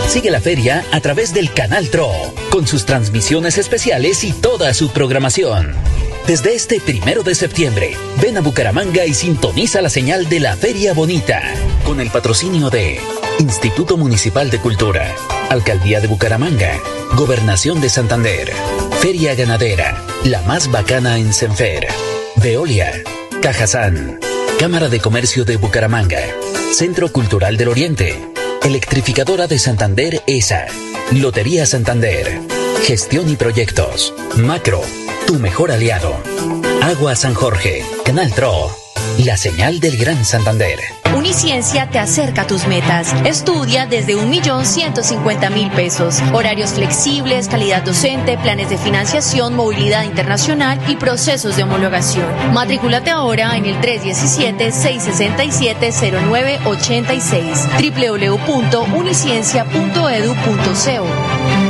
Sigue la feria a través del Canal TRO, con sus transmisiones especiales y toda su programación. Desde este primero de septiembre, ven a Bucaramanga y sintoniza la señal de la Feria Bonita, con el patrocinio de Instituto Municipal de Cultura, Alcaldía de Bucaramanga, Gobernación de Santander, Feria Ganadera, la más bacana en Senfer, Veolia, Cajazán, Cámara de Comercio de Bucaramanga, Centro Cultural del Oriente, Electrificadora de Santander ESA, Lotería Santander, Gestión y Proyectos, Macro, tu mejor aliado. Agua San Jorge, Canal TRO, la señal del Gran Santander. Uniciencia te acerca a tus metas. Estudia desde 1.150.000 pesos. Horarios flexibles, calidad docente, planes de financiación, movilidad internacional y procesos de homologación. Matrículate ahora en el 317-667-0986 www.uniciencia.edu.co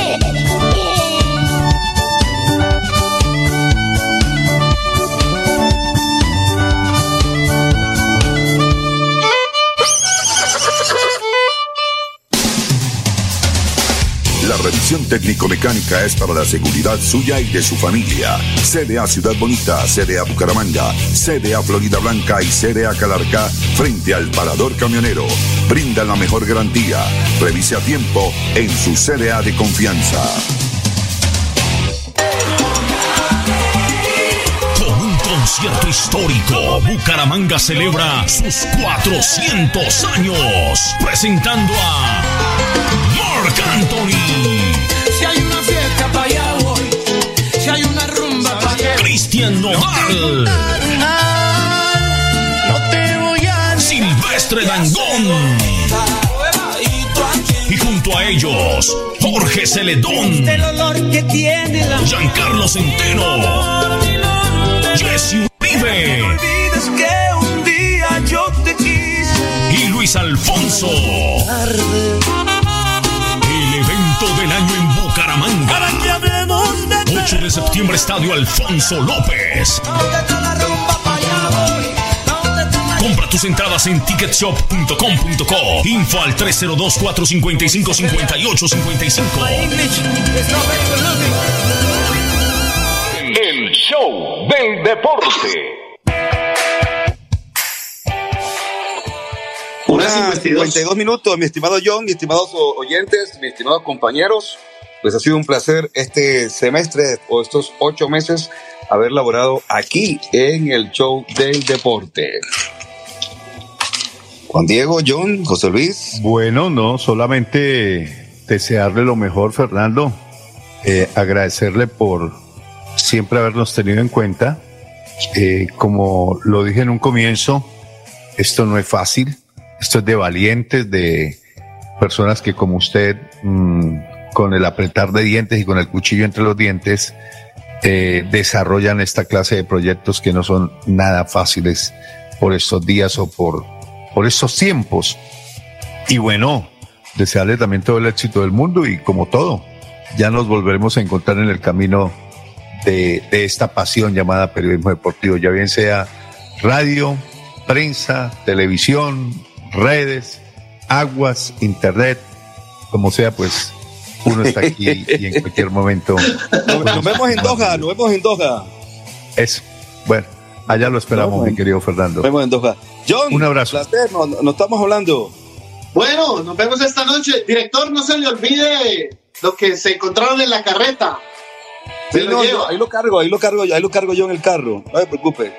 Técnico-mecánica es para la seguridad suya y de su familia. CDA Ciudad Bonita, CDA Bucaramanga, CDA Florida Blanca y CDA Calarca frente al parador camionero. Brindan la mejor garantía. Revise a tiempo en su CDA de confianza. Con un concierto histórico, Bucaramanga celebra sus 400 años, presentando a Marc Anthony, Cristian Nodal, No te voy a Silvestre Dangón. Y junto a ellos, Jorge Celedón, El olor que tiene la Giancarlo Centeno, Jesse Uribe. Olvides que un día yo te quise. y Luis Alfonso. El evento del año en Bucaramanga. 8 de septiembre, Estadio Alfonso López. Compra tus entradas en ticketshop.com.co. Info al 302-455-5855. El show del deporte. Una 52 minutos, mi estimado John, mis estimados oyentes, mis estimados compañeros. Pues ha sido un placer este semestre o estos ocho meses haber laborado aquí en el show del deporte. Juan Diego, John, José Luis. Bueno, no, solamente desearle lo mejor, Fernando. Eh, agradecerle por siempre habernos tenido en cuenta. Eh, como lo dije en un comienzo, esto no es fácil. Esto es de valientes, de personas que como usted, mm, con el apretar de dientes y con el cuchillo entre los dientes, eh, desarrollan esta clase de proyectos que no son nada fáciles por estos días o por, por estos tiempos. Y bueno, desearle también todo el éxito del mundo y como todo, ya nos volveremos a encontrar en el camino de, de esta pasión llamada periodismo deportivo, ya bien sea radio, prensa, televisión, redes, aguas, internet, como sea, pues uno está aquí [LAUGHS] y en cualquier momento. Nos, nos vemos en Doha, nos vemos en Doha. Eso. Bueno, allá lo esperamos, mi querido Fernando. Nos vemos en Doha. John, Un abrazo. placer, nos, nos estamos hablando. Bueno, nos vemos esta noche. Director, no se le olvide lo que se encontraron en la carreta. Se Sí, lo no, lleva. yo- ahí lo cargo, ahí lo cargo, ahí lo cargo yo en el carro. No se preocupe.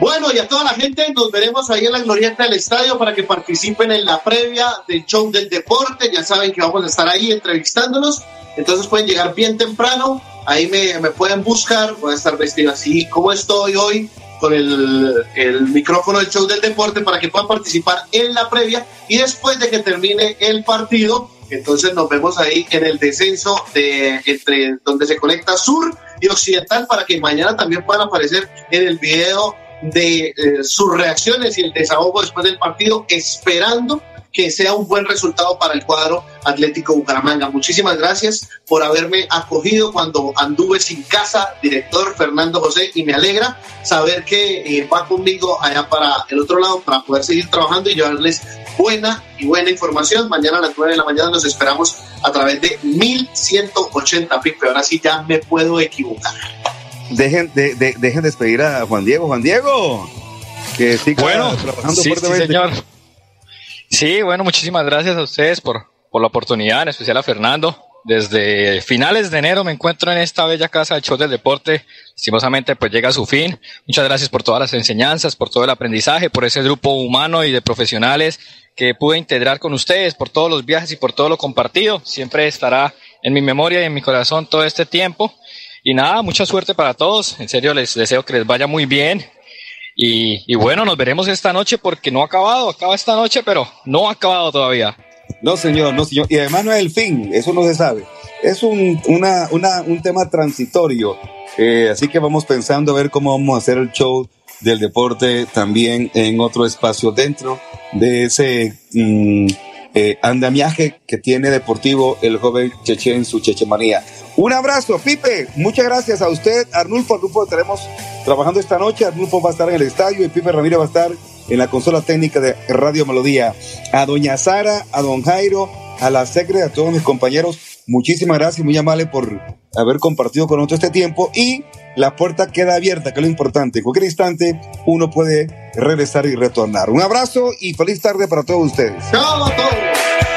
Bueno, y a toda la gente, nos veremos ahí en la glorieta del estadio para que participen en la previa del show del deporte. Ya saben que vamos a estar ahí entrevistándolos. Entonces pueden llegar bien temprano. Ahí me, me pueden buscar. Voy a estar vestido así como estoy hoy con el, el micrófono del show del deporte para que puedan participar en la previa. Y después de que termine el partido, entonces nos vemos ahí en el descenso de entre donde se conecta sur y occidental para que mañana también puedan aparecer en el video de eh, sus reacciones y el desahogo después del partido, esperando que sea un buen resultado para el cuadro Atlético Bucaramanga. Muchísimas gracias por haberme acogido cuando anduve sin casa, director Fernando José, y me alegra saber que eh, va conmigo allá para el otro lado para poder seguir trabajando y llevarles buena y buena información. Mañana a las 9 de la mañana nos esperamos a través de 1180 Pipe. Ahora sí ya me puedo equivocar. Dejen de, de- dejen despedir a Juan Diego. Juan Diego, que siga Bueno, trabajando sí, sí, señor. Sí, bueno, muchísimas gracias a ustedes por, por la oportunidad, en especial a Fernando. Desde finales de enero me encuentro en esta bella casa de show del deporte. Lastimosamente, pues llega a su fin. Muchas gracias por todas las enseñanzas, por todo el aprendizaje, por ese grupo humano y de profesionales que pude integrar con ustedes, por todos los viajes y por todo lo compartido. Siempre estará en mi memoria y en mi corazón todo este tiempo. Y nada, mucha suerte para todos. En serio, les deseo que les vaya muy bien. Y, bueno, nos veremos esta noche porque no ha acabado, acaba esta noche, pero no ha acabado todavía. No, señor, no, señor. Y además no es el fin, eso no se sabe. Es un, una, una, un tema transitorio. Eh, así que vamos pensando a ver cómo vamos a hacer el show del deporte también en otro espacio dentro de ese mm, eh, andamiaje que tiene deportivo el joven Cheche en su chechemanía. Un abrazo, Pipe. Muchas gracias a usted, Arnulfo. Arnulfo, estaremos trabajando esta noche. Arnulfo va a estar en el estadio y Pipe Ramírez va a estar en la consola técnica de Radio Melodía. A doña Sara, a don Jairo, a la secre, a todos mis compañeros, muchísimas gracias, muy amable por haber compartido con nosotros este tiempo y la puerta queda abierta, que es lo importante. En cualquier instante uno puede regresar y retornar. Un abrazo y feliz tarde para todos ustedes. ¡Chao a todos!